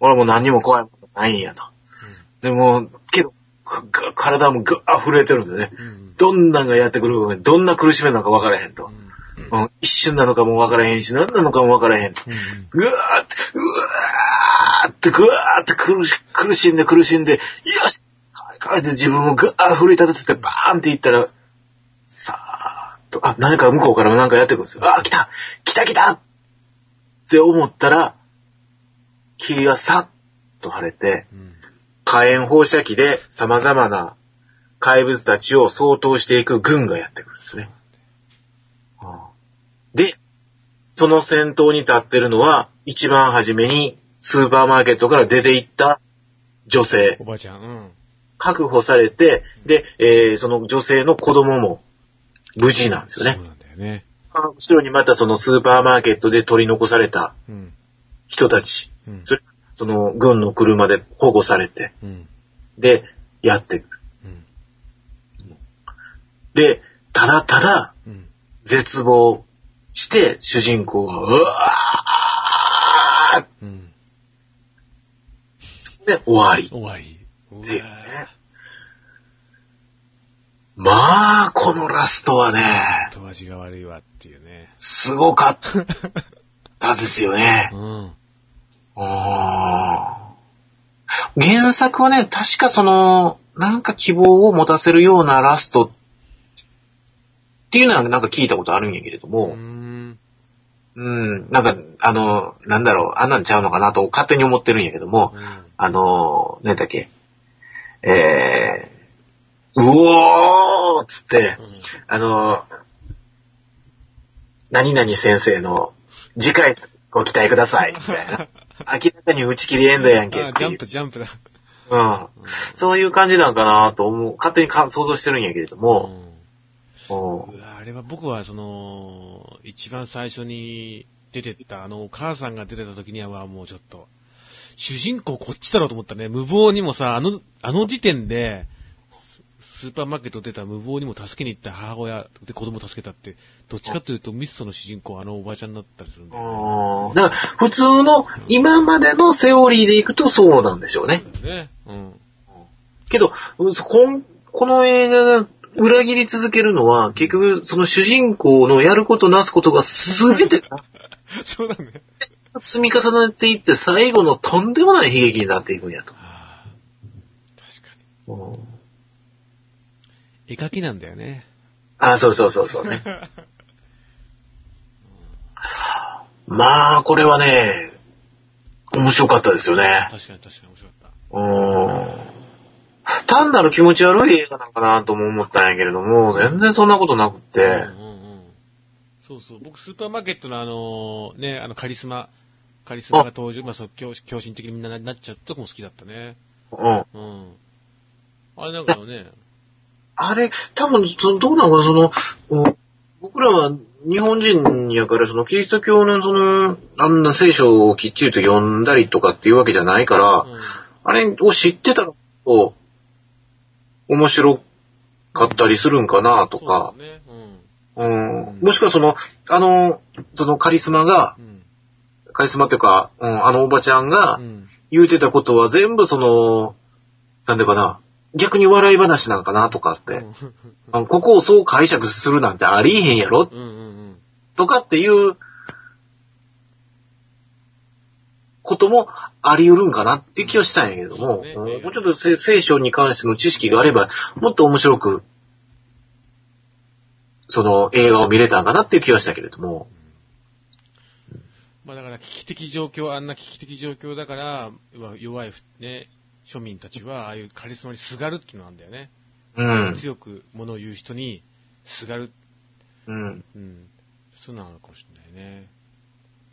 俺はもう何にも怖いものないんやと。でも、けど、か体もぐわ震えてるんですよね。うん。うん。どんなんがやってくるか、どんな苦しめなのかわからへんとう。ん。うん、一瞬なのかもわからへんし、何なのかもわからへん。うん。ぐわーって、うわーって、ぐわーって苦し苦しんで苦しんで、よし帰って自分をぐわー奮い立たせてバーンっていったら、さーっと、あ、何か向こうからも何かやってくるんですよ。あ、来た来た来たって思ったら、霧がさっと晴れて、うん。火炎放射器で様々な怪物たちを掃討していく軍がやってくるんですね。で、その先頭に立ってるのは、一番初めにスーパーマーケットから出て行った女性。おばあちゃん、うん。確保されて、で、えーその女性の子供も無事なんですよねそう。なんだよね。後ろにまたそのスーパーマーケットで取り残されたうん。人たち、うん。それその軍の車で保護されて、うん。で、やってくる。うん。で、ただただうん。絶望して、主人公が、うわーうん。で終わり。終わり。っていうね。まあ、このラストはね、後味が悪いわっていうね。すごかったですよね う。ん。あー原作はね、確かその、なんか希望を持たせるようなラストっていうのはなんか聞いたことあるんやけれどうも、ん。うん、なんか、あの、なんだろう、あんなんちゃうのかなと勝手に思ってるんやけども、うん。あの、何だっけ、えー、うおーっつって、あの、何々先生の次回作ご期待ください、みたいな。明らかに打ち切りエンドやんけジャンプ、。ジャンプだ。うん。そういう感じなんかなと思う。勝手にか想像してるんやけれども、あれは僕はその、一番最初に出てった、あの、お母さんが出てた時には、まあもうちょっと、主人公こっちだろうと思ったね。無謀にもさ、あの、あの時点で、ススーパーマーケット出た無謀にも助けに行った母親で子供を助けたって、どっちかというとミストの主人公はあのおばちゃんだったりするんだようんだから、普通の今までのセオリーでいくとそうなんでしょうね。ね。うん。けど、うんこんこの映画が裏切り続けるのは、結局、その主人公のやることなすことが全て そうだね。積み重ねていって、最後のとんでもない悲劇になっていくんやと。ああ確かうんに。絵描きなんだよね。あ、そうそうそうそうね。まあ、これはね、面白かったですよね。確かに確かに面白かっうん。単なる気持ち悪い映画なんかなとも思ったんやけれども、全然そんなことなくって、た。うんうんうん。そうそう。僕、スーパーマーケットのあの、ね、あの、カリスマ、カリスマが登場、まあ、そう、狂狂信的にみんななっちゃうとこも好きだったね。うん。うん。あれなんかね、あれ、多分、そのどうなのかな、その、お僕らは日本人やから、そのキリスト教のその、あんな聖書をきっちりと読んだりとかっていうわけじゃないから、うん。あれを知ってたら、こう、面白かったりするんかなとかそう、ん。うん、もしくはその、あの、そのカリスマがう、ん。カリスマっていうか、うん、あのおばちゃんがうん。言うてたことは全部その、なんでかな、逆に笑い話なんかなとかって、ここをそう解釈するなんてありえへんやろ。とかっていうこともあり得るんかなって気はしたんやけども、もうちょっとせ聖書に関しての知識があれば、もっと面白く、その映画を見れたんかなっていう気はしたけれども、まあだから危機的状況、あんな危機的状況だから、弱弱いね、庶民たちはああいうカリスマにすがるっていうのなんだよね。うん。強く物を言う人にすがる。うん。うん。そうなのかもしれないね。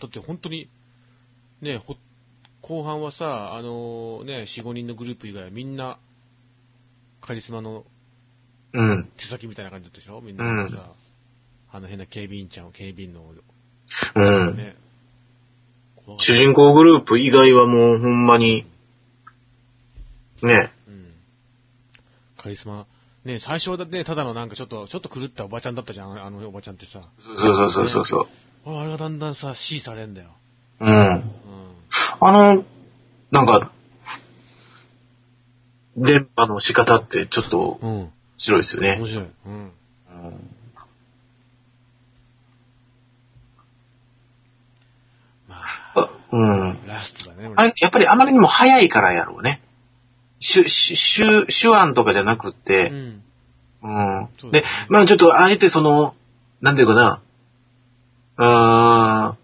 だって本当に、ね、ほ後半はさ、あのね、4、5人のグループ以外はみんな、カリスマのうん。手先みたいな感じだったでしょ？みんなさ、うんあの変な警備員ちゃんを警備員の、うん。ね。怖かった主人公グループ以外はもうほんまに、ね、うん。カリスマ。ね、最初はだってただのなんかちょっと、ちょっと狂ったおばちゃんだったじゃん、あのおばちゃんってさ。そうそうそうそうそう。あれがだんだんさ、支持されんだよ。うん。うん。あの、なんか、電波の仕方ってちょっと白いですよね。面白い。うん。うんまあうん。あ、ラストだね。あれ、やっぱりあまりにも早いからやろうね。手、手、手、手腕とかじゃなくっうて、ん。うん。でね、まあちょっとあえてその、なんていうかな、あー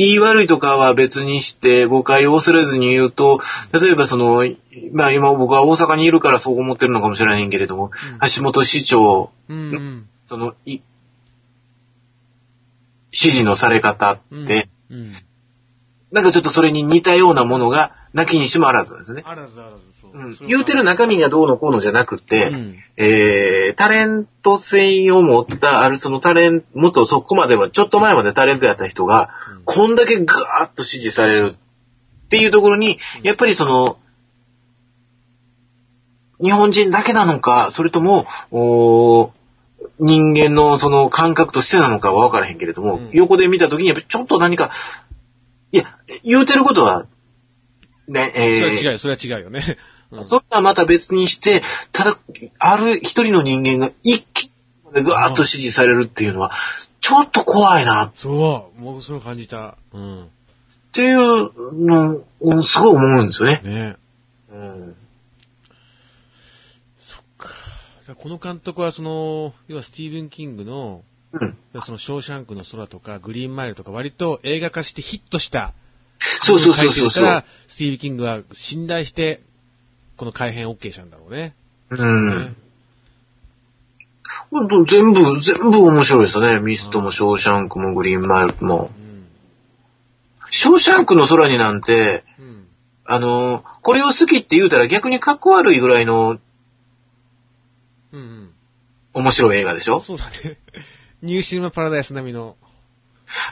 言い悪いとかは別にして誤解を恐れずに言うと、例えばその、まあ今僕は大阪にいるからそう思ってるのかもしれないけれども、うん橋本市長、うん。うん。その、い、指示のされ方って、うん。うん。なんかちょっとそれに似たようなものが、なきにしもあらずですね。あらずあらず、そう。うん言うてる中身がどうのこうのじゃなくて、うん。えー、タレント性を持った、あるそのタレント、もっとそこまでは、ちょっと前までタレントやった人が、うんこんだけガーッと支持されるっていうところに、うんやっぱりその、日本人だけなのか、それとも、おー人間のその感覚としてなのかは分からへんけれども、うん横で見たときにやっぱりちょっと何か、いや、言うてることは、ね、それはえー違うよ、それは違うよね。うんそれはまた別にして、ただ、ある一人の人間が一気にガーッと支持されるっていうのは、ちょっと怖いなっそう、もうそれを感じた。うん。ていうのをすごい思うんですよね。ねうん。そっか。この監督はその、要はスティーブン・キングの、うん。その、ショーシャンクの空とか、グリーンマイルとか、割と映画化してヒットした。そうそうそうそうから、スティーブン・キングは信頼して、この改編 OK したんだろうね。うん。ほんと全部、全部面白いですよね。ミストもショーシャンクもグリーンマイルも。うん。ショーシャンクの空になんて、うん。あの、これを好きって言うたら逆にかっこ悪いぐらいのうんうん。面白い映画でしょ？そうだね。ニューシネマパラダイス並みの。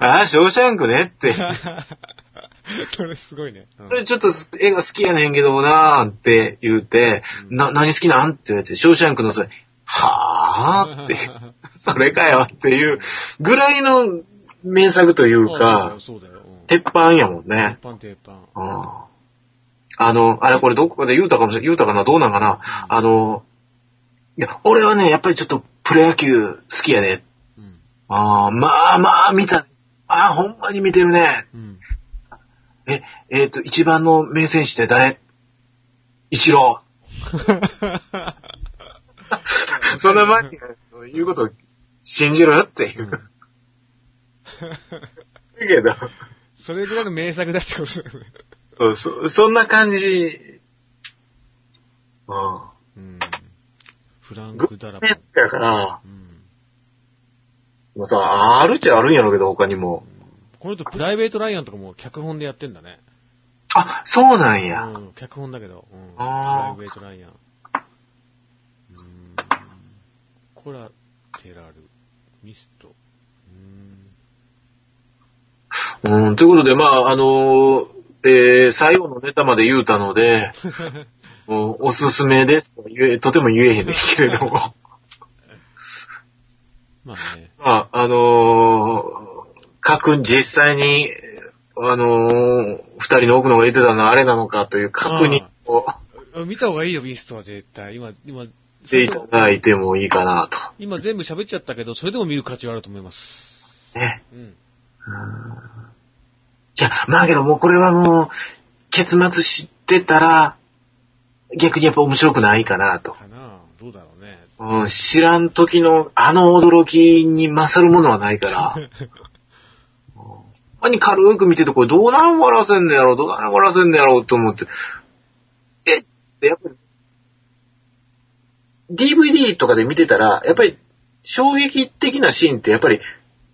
ああ、ショーシャンクねって。それすごいね。うんこれちょっと映画好きやねんけどなーって言うて、うんな、何好きなんって言われて、ショーシャンクのそれ、はぁって、それかよっていうぐらいの名作というか、そうだよ。そうだようん鉄板やもんね。鉄板鉄板。うんあの、あれこれどこかで言うたかもしれ言うたかなどうなんかな、あの、いや、俺はね、やっぱりちょっとプロ野球好きやで。うん。ああ、まあまあ見た。ああ、ほんまに見てるね。うん。え、えっ、と、一番の名選手って誰？一郎。そんな前に言うことを信じろよっていう。だけど、それぐらいの名作だってことだよね。そうそ、そんな感じ。うん。うん。フラングク・ダラポンッメ。やから、うん。もうさ、あるっちゃあるんやろうけど、他にも。この人、プライベート・ライアンとかも脚本でやってんだね。あ、そうなんや。うん。脚本だけど。うん。プライベート・ライアン。うん。コラテラル、ミスト。うん。うん、ということで、まあ、あのーえー最後のネタまで言うたので、うんおすすめですととても言えへんねんけれども。まあね。まあ、あのー、各、実際に、あのー二人の奥のが言ってたのはあれなのかという確認をあ見た方がいいよ、ミストは絶対。今、今、していただいてもいいかなと。今全部喋っちゃったけど、それでも見る価値はあると思います。ね。うん。いや、まあけどもうこれはもう、結末知ってたら、逆にやっぱ面白くないかなと。かなどうだろうね。うん、知らん時のあの驚きに勝るものはないから。他に軽く見てて、これどうならん笑わせんねやろ、どうならん笑わせんねやろと思って。えってやっぱり、DVD とかで見てたら、やっぱり衝撃的なシーンってやっぱり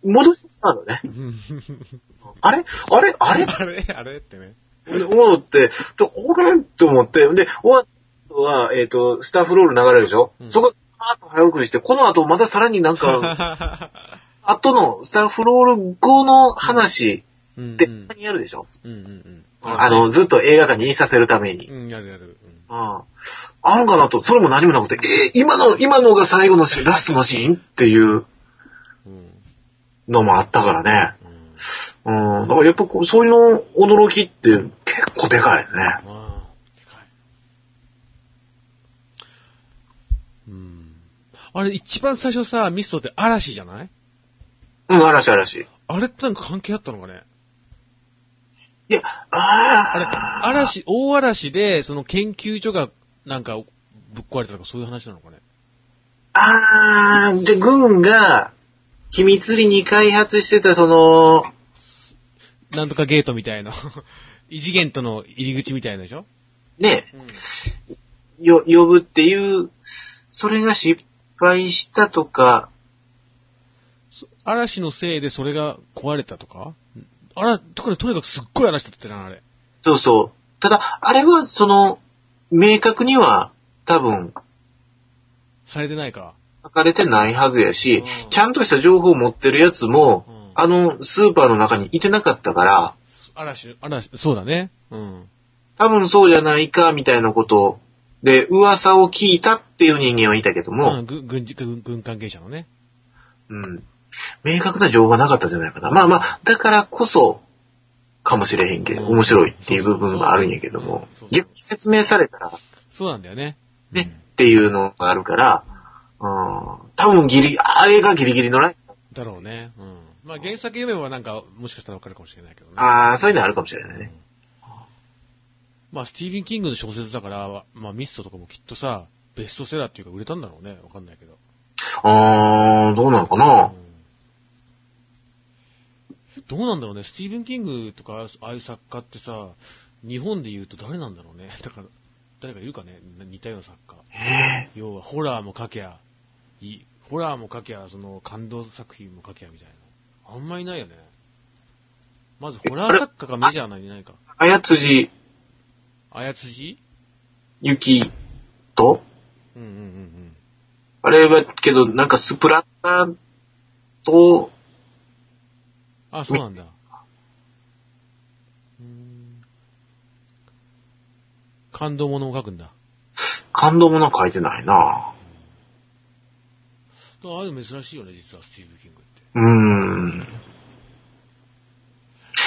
戻してしまうのね。あれ？あれ？あれ？あれ？あれ？ってね。で思って、とこれ？と思って、で、終わった後は、えっ、と、スタッフロール流れ？るでしょ、うんそこ、と早送りして、この後またさらになんか、後のスタッフロール後の話うんって、何やるでしょ、うんうんうん。あの、ずっと映画館にいさせるために。うん、やるやる。うんあるかなと、それも何もなくて、えー今の、今のが最後のシーン、ラストのシーンっていううん。のもあったからね。うん。うん。だからやっぱこう、そういうの驚きって結構でかいよね。まあ、でかい。うん。あれ、一番最初さ、ミストって嵐じゃない？うん、嵐嵐。あれってなんか関係あったのかね？いや、あれ、ああ。嵐、大嵐で、その研究所が、なんか、ぶっ壊れたとかそういう話なのかね？あー、じゃあ、軍が、秘密裏に開発してた、その、なんとかゲートみたいな。異次元との入り口みたいなでしょ？ね、うん。よ、呼ぶっていう、それが失敗したとか、嵐のせいでそれが壊れたとか？あら、とかとにかくすっごい嵐だったな、あれ。そうそう。ただ、あれは、その、明確には、多分、されてないか。書かれてないはずやしうん、ちゃんとした情報を持ってるやつもうん、あの、スーパーの中にいてなかったから、嵐、嵐、そうだね。うん。多分そうじゃないか、みたいなことで、噂を聞いたっていう人間はいたけども、うん、軍、軍事、軍、軍関係者のね。うん。明確な情報がなかったんじゃないかな。まあまあ、だからこそ、かもしれへんけど、うん面白いっていう部分もあるんやけどもそうそう、逆に説明されたら、そうなんだよね。ね、っていうのがあるから、うん、多分ギリ、あれがギリギリのライン。うん。だろうね。うん。まあ原作読めばなんか、もしかしたらわかるかもしれないけどね。ああ、そういうのあるかもしれないね。まあ、スティーブン・キングの小説だから、まあ、ミストとかもきっとさ、ベストセラーっていうか売れたんだろうね。わかんないけど。ああ、どうなのかな？うんどうなんだろうね。スティーブン・キングとか、ああいう作家ってさ、日本で言うと誰なんだろうね。だから、誰かいるかね似たような作家。ええ要は、ホラーも書きゃ、いい。ホラーも書きゃ、その、感動作品も書きゃみたいな。あんまいないよね。まず、ホラー作家がメジャーなのいないか。あやつじあやつじゆきと、うんうんうんうん。あれはけど、なんかスプラッターと、あ、そうなんだ。感動ものも書くんだ。感動もの書いてないなああいうの珍しいよね、実は、スティーブ・キングって。うーん。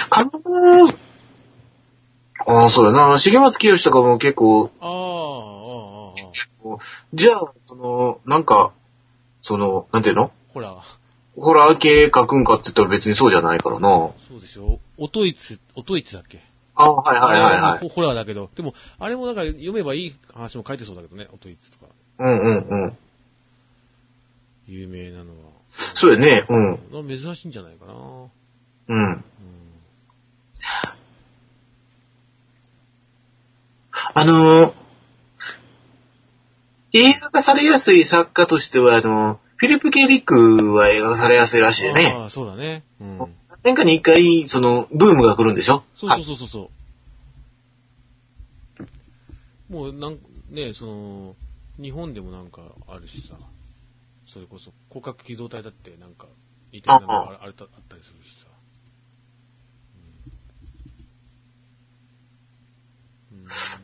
感動もの、そうだな。重松清とかも結構、ああ、ああ、ああ。じゃあ、その、なんか、その、なんていうの？ほら、ホラー系書くんかって言ったら別にそうじゃないからな。そうでしょ？音いつ、音いつだっけ？あはいはいはいはい。ホラーだけど、でも、あれもなんか読めばいい話も書いてそうだけどね、音いつとか。うんうんうん。有名なのは。そうやね。うん。な珍しいんじゃないかな。うん。うん。あのー映画化されやすい作家としては、あの、フィリップ・ケディックは映画化されやすいらしいね。ああ、そうだね。うん。何年かに一回、その、ブームが来るんでしょ？そうそうそうそう。もう、なん、ねその、日本でもなんかあるしさ、それこそ、広角機動隊だってなんか、似てるのがああれたあったりするしさ。うん。うん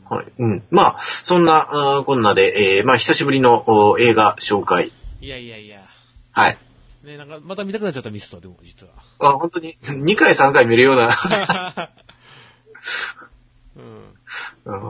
はい。うん。まあ、そんな、あーこんなで、えーまあ、久しぶりのお映画紹介。いやいやいや。はい。ねなんか、また見たくなっちゃったミスト、でも、実は。あ、本当に、2回3回見るような。うん。うん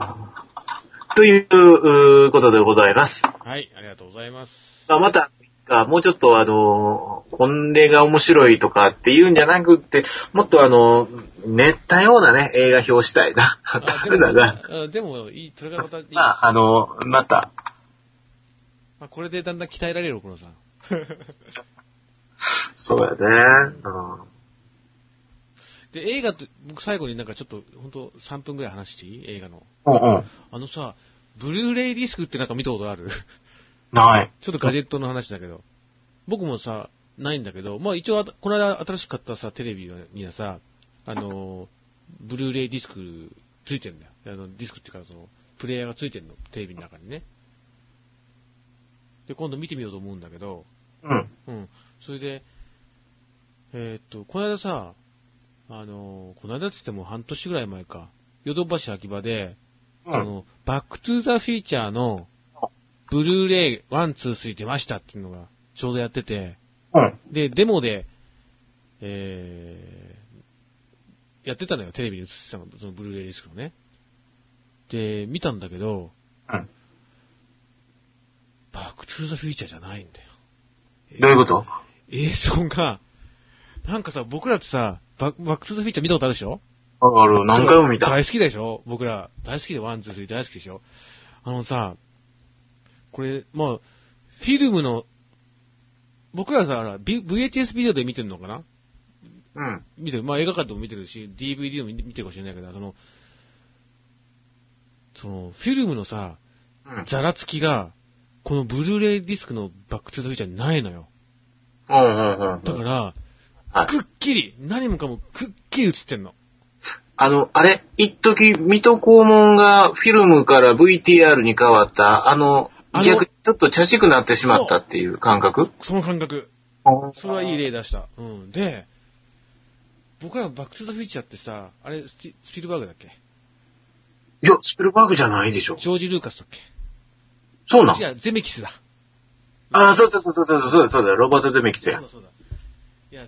ということでございます。はい、ありがとうございます。まあ、また、か、もうちょっとあの、これが面白いとかっていうんじゃなくって、もっとあの、練ったようなね、映画表したいな。あ誰だな。あでも、いい、それがまたいい。まあ、あの、また、まあこれでだんだん鍛えられる、このさん。そうやね。で、映画って、僕最後になんかちょっと、ほんと3分ぐらい話していい？映画の。うん。うんうん。あのさ、ブルーレイディスクってなんか見たことある？ない。ちょっとガジェットの話だけど。僕もさ、ないんだけど、まあ一応この間新しく買ったさ、テレビにはさ、あのー、ブルーレイディスクついてんだよ。あの、ディスクっていうかその、プレイヤーがついてんの、テレビの中にね。で、今度見てみようと思うんだけど、うん。うん。それで、えーっと、この間さ、あのー、この間って言っても半年ぐらい前か、ヨドバシ秋葉で、うん。あの、バックトゥーザフューチャーの、ブルーレイ1、2、3出ましたっていうのが、ちょうどやってて、うん。で、デモで、えー、やってたのよ、テレビに映ってたの、そのブルーレイディスクのね。で、見たんだけど、うん。バックトゥーザフューチャーじゃないんだよ。どういうこと？映像が、なんかさ、僕らってさ、バックバックトゥーザフューチャー見たことあるでしょ？ある、何回も見た。大好きでしょ？僕ら、大好きで、ワン、ツー、スリー大好きでしょ？あのさ、これ、まあ、フィルムの、僕らさ、あれ V- VHS ビデオで見てるのかな？うん。見てる。まあ映画館でも見てるし、DVD でも見てるかもしれないけど、その、その、フィルムのさ、うん。ざらつきが、このブルーレイディスクのバックトゥーザフューチャーにないのよ。うんうんうん。だから、はいくっきり、何もかもくっきり映ってんの。あの、あれ、一時、水戸黄門がフィルムから VTR に変わった、あの逆にちょっとちゃちくなってしまったっていう感覚？その感覚。それはいい例出した。うん。で、僕らバックトゥーザフューチャーってさ、あれスピ、スピルバーグだっけ？いや、スピルバーグじゃないでしょ。ジョージ・ルーカスだっけ？そうなん？違う、ゼメキスだ。ああ、そうそうそうそうそうそうだ、そうだ、ロバート・ゼメキスやそう。だそうだ。いや、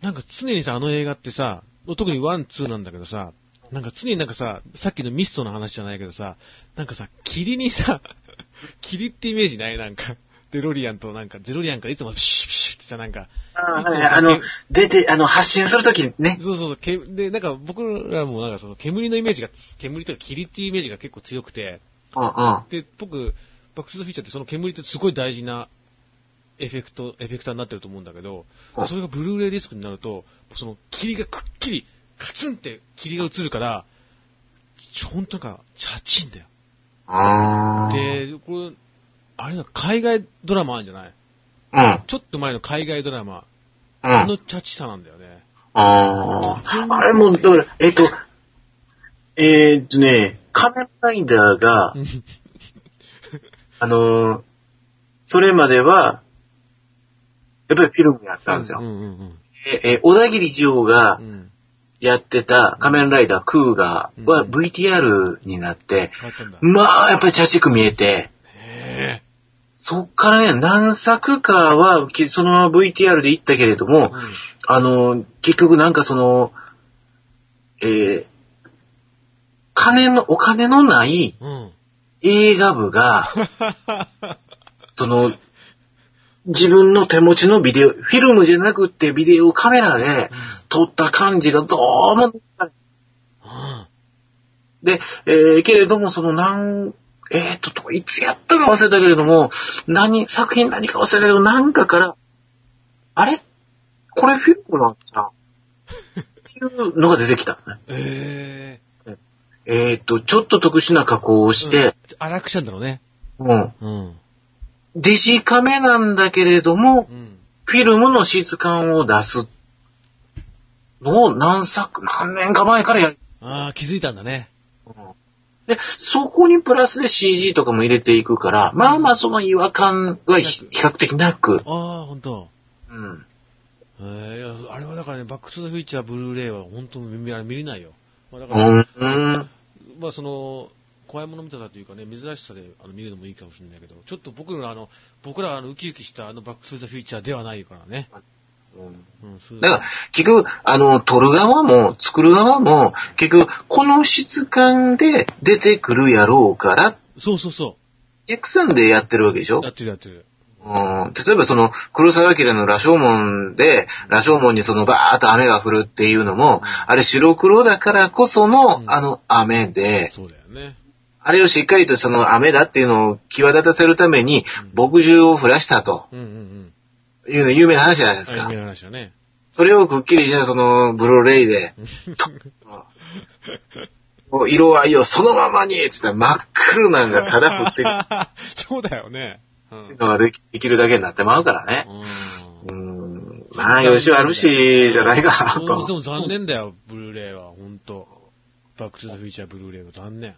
なんか常にさ、あの映画ってさ、特にワン、ツーなんだけどさ、なんか常になんかさ、さっきのミストの話じゃないけどさ、なんかさ、霧にさ、霧ってイメージない？なんか。デロリアンとなんか、デロリアンからいつもピシュピシュってさ、なんか、あいつもあの、出て、あの、発進するときにね。そうそうそう、けで、なんか僕らもなんかその煙のイメージが、煙とか霧っていうイメージが結構強くて、うんうん。で、僕、バックトゥザフィーチャーってその煙ってすごい大事なエフェクト、エフェクターになってると思うんだけどうん、それがブルーレイディスクになると、その霧がくっきり、カツンって霧が映るから、ちょほんとなんか、チャチいんだよ。ああ。、で、これ、あれだ、海外ドラマあるんじゃない？うん。ちょっと前の海外ドラマ、うん。あのチャチさなんだよね。ああ。あれも、だから、えっと、えーっとね、仮面ライダーが、あのーそれまでは、やっぱりフィルムやったんですよ。うんうんうんえー小田切城がうん。うん。やってた仮面ライダークーガーはうん VTR になって。まあ、やっぱり茶しく見えて、へそっからね、何作かは、きそのまま VTR で言ったけれどぇも、あの、結局なんかその、えー金の、お金のない。映画部が、その、自分の手持ちのビデオ、フィルムじゃなくってビデオカメラで撮った感じがどうも、うん。で、えーけれどもそのなん、えーと、といつやったか忘れたけれども、何、作品何か忘れたけど、なんかから、あれ？これフィルムなんじゃんっていうのが出てきたのね。ええーと、ちょっと特殊な加工をー。して、うん、荒くしたんだろうね。うん。うん。デジカメなんだけれども、うん。フィルムの質感を出すのを何作、何年か前からやる。ああ、気づいたんだね。で、そこにプラスで CG とかも入れていくから、まあまあその違和感はひ比較的なく、ああ、ほんと。うん。えー、あれはだからね、バックトゥザフューチャーブルーレイは本当に見見れないよ。まあ、だから、うん。うん。まあその、怖いもの見たさというかね、珍しさであの見るのもいいかもしれないけど、ちょっと僕らあの、僕らあの、ウキウキしたあのバックトゥザフューチャーではないからね。うん、そうだから、結局、あの、撮る側も、作る側も、結局、この質感で出てくるやろうから、そうそうそお客さんでやってるわけでしょ？う。やってるやってる。うん、例えばその、黒沢明の羅生門で、羅生門にそのバーっと雨が降るっていうのも、あれ白黒だからこその、うんあの雨で、そうだよね。あれをしっかりとその雨だっていうのを際立たせるために、墨汁を降らしたとうんうんいうの有名な話じゃないでうん。すか有名。な話だね。それをくっきりしたその、ブルーレイで、色合いをそのままにって言ったら真っ黒なんがただ降ってる そうだよね。うん。のができるだけになってまうからね。ううんん。まあ、よし悪しじゃないかなでと。も残念だよ、ブルーレイは。ほんと。バックトゥザフューチャーブルーレイは残念。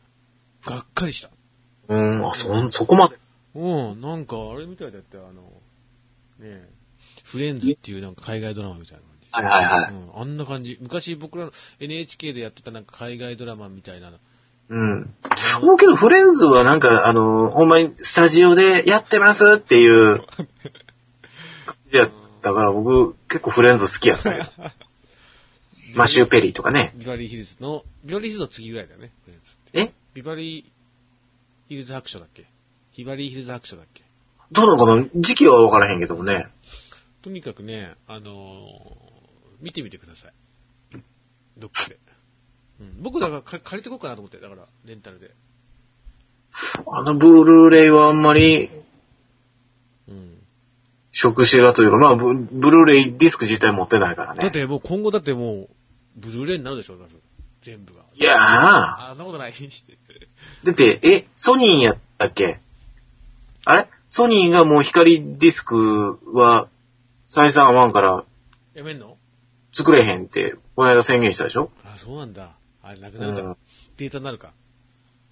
がっかりした。うん、あ、そ、そこまで。うん、なんか、あれみたいだったよ、あの、ねえ、フレンズっていうなんか海外ドラマみたいな感じ。はいはいはい。うん、あんな感じ。昔僕らの NHK でやってたなんか海外ドラマみたいな。うん。もうけど、フレンズはなんか、あの、ほんまにスタジオでやってますっていうやったから、僕、結構フレンズ好きやったよ。マシュー・ペリーとかね。ビバリーヒルズの、ビバリーヒルズの次ぐらいだよね、フレンズって。え？ビバリーヒルズ白書だっけ？ビバリーヒルズ白書だっけ？どうなのかな？時期は分からへんけどもね。とにかくね、あのー見てみてください。どっかで。うん、僕だからか借りてこうかなと思って、だから、レンタルで。あのブルーレイはあんまりうん。触手がというか、まあブ、ブルーレイディスク自体持ってないからね。だってもう今後だってもう、ブルーレイになるでしょ、多分全部が。いやー、あ、そんなことない。だって、え、ソニーやったっけ？あれ？ソニーがもう光ディスクは採算合わんからやめんの？作れへんって、この間宣言したでしょ？あ、そうなんだ。あれ、なくうなるか。ん。データになるか。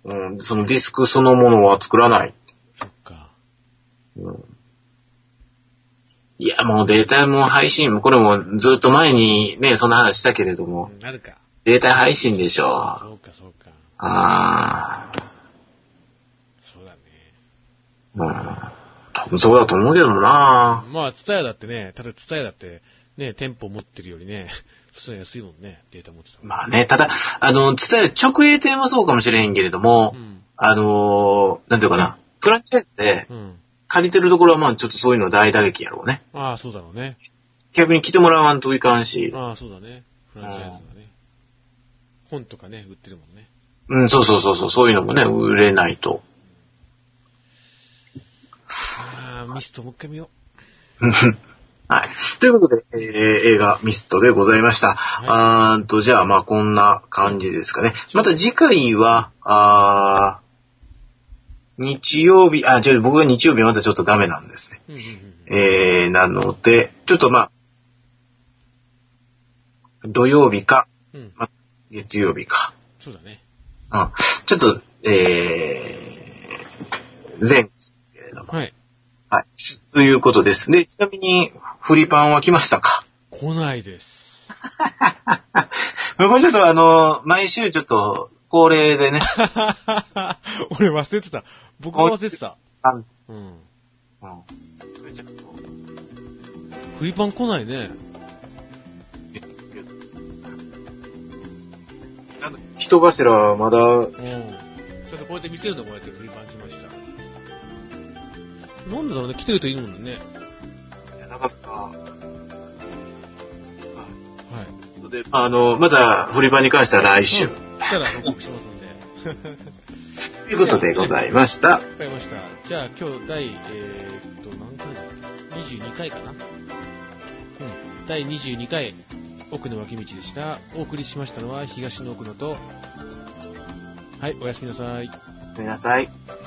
うん、そのディスクそのものは作らない。そっか。うん。いや、もうデータも配信、これもずっと前にね、そんな話したけれどもう、んなるか。データ配信でしょ。そうか、そうか。あそうだね。あ。うん。多分そうだと思うけどもなまあ、ツタヤだってね、ただツタヤだって、ね、店舗持ってるよりね、そしたら安いもんね、データ持ってたら。まあね、ただ、あの、つたや直営店はそうかもしれへんけれども、うん。あのーなんていうかな、フランチャイズでうん。借りてるところはまあちょっとそういうの大打撃やろうね。ああ、そうだろうね。逆に来てもらわんといかんし、ああ、そうだね。フランチャイズだね。本とかね、売ってるもんね。うん、そうそうそうそう、そういうのもね、売れないと。ああ、ミストもう一回見よ はい。ということで、えー映画ミストでございました。あーんと、じゃあまあこんな感じですかね。また次回は、あー日曜日、あ、じゃあ僕が日曜日まだちょっとダメなんですね。う。うんうんうん。えー、なので、ちょっとまあ、土曜日か、うん。月曜日か。そうだね。うん。ちょっと、えー、前後ですけれども。はい。はい。ということです。で、ちなみに、フリパンは来ましたか？来ないです。これちょっとあの、毎週ちょっと、恒例でね、俺忘れてた。僕も忘れてた。あうん。うん。フリパン来ないね。人頭はまだ、うん。ちょっとこうやって見せるのこうやってフリパン来ました。なんでだろうね、来てるといいもんね。なかった。はい。で、あの、まだフリパンに関しては来週。うん来たら報告しますんで。ということでございました。わかりました。じゃあ今日第、えー、っと、何回だ ?22 回かなうん。第22回、奥の脇道でした。お送りしましたのは東の奥野と、はい、おやすみなさい。ごめんなさい。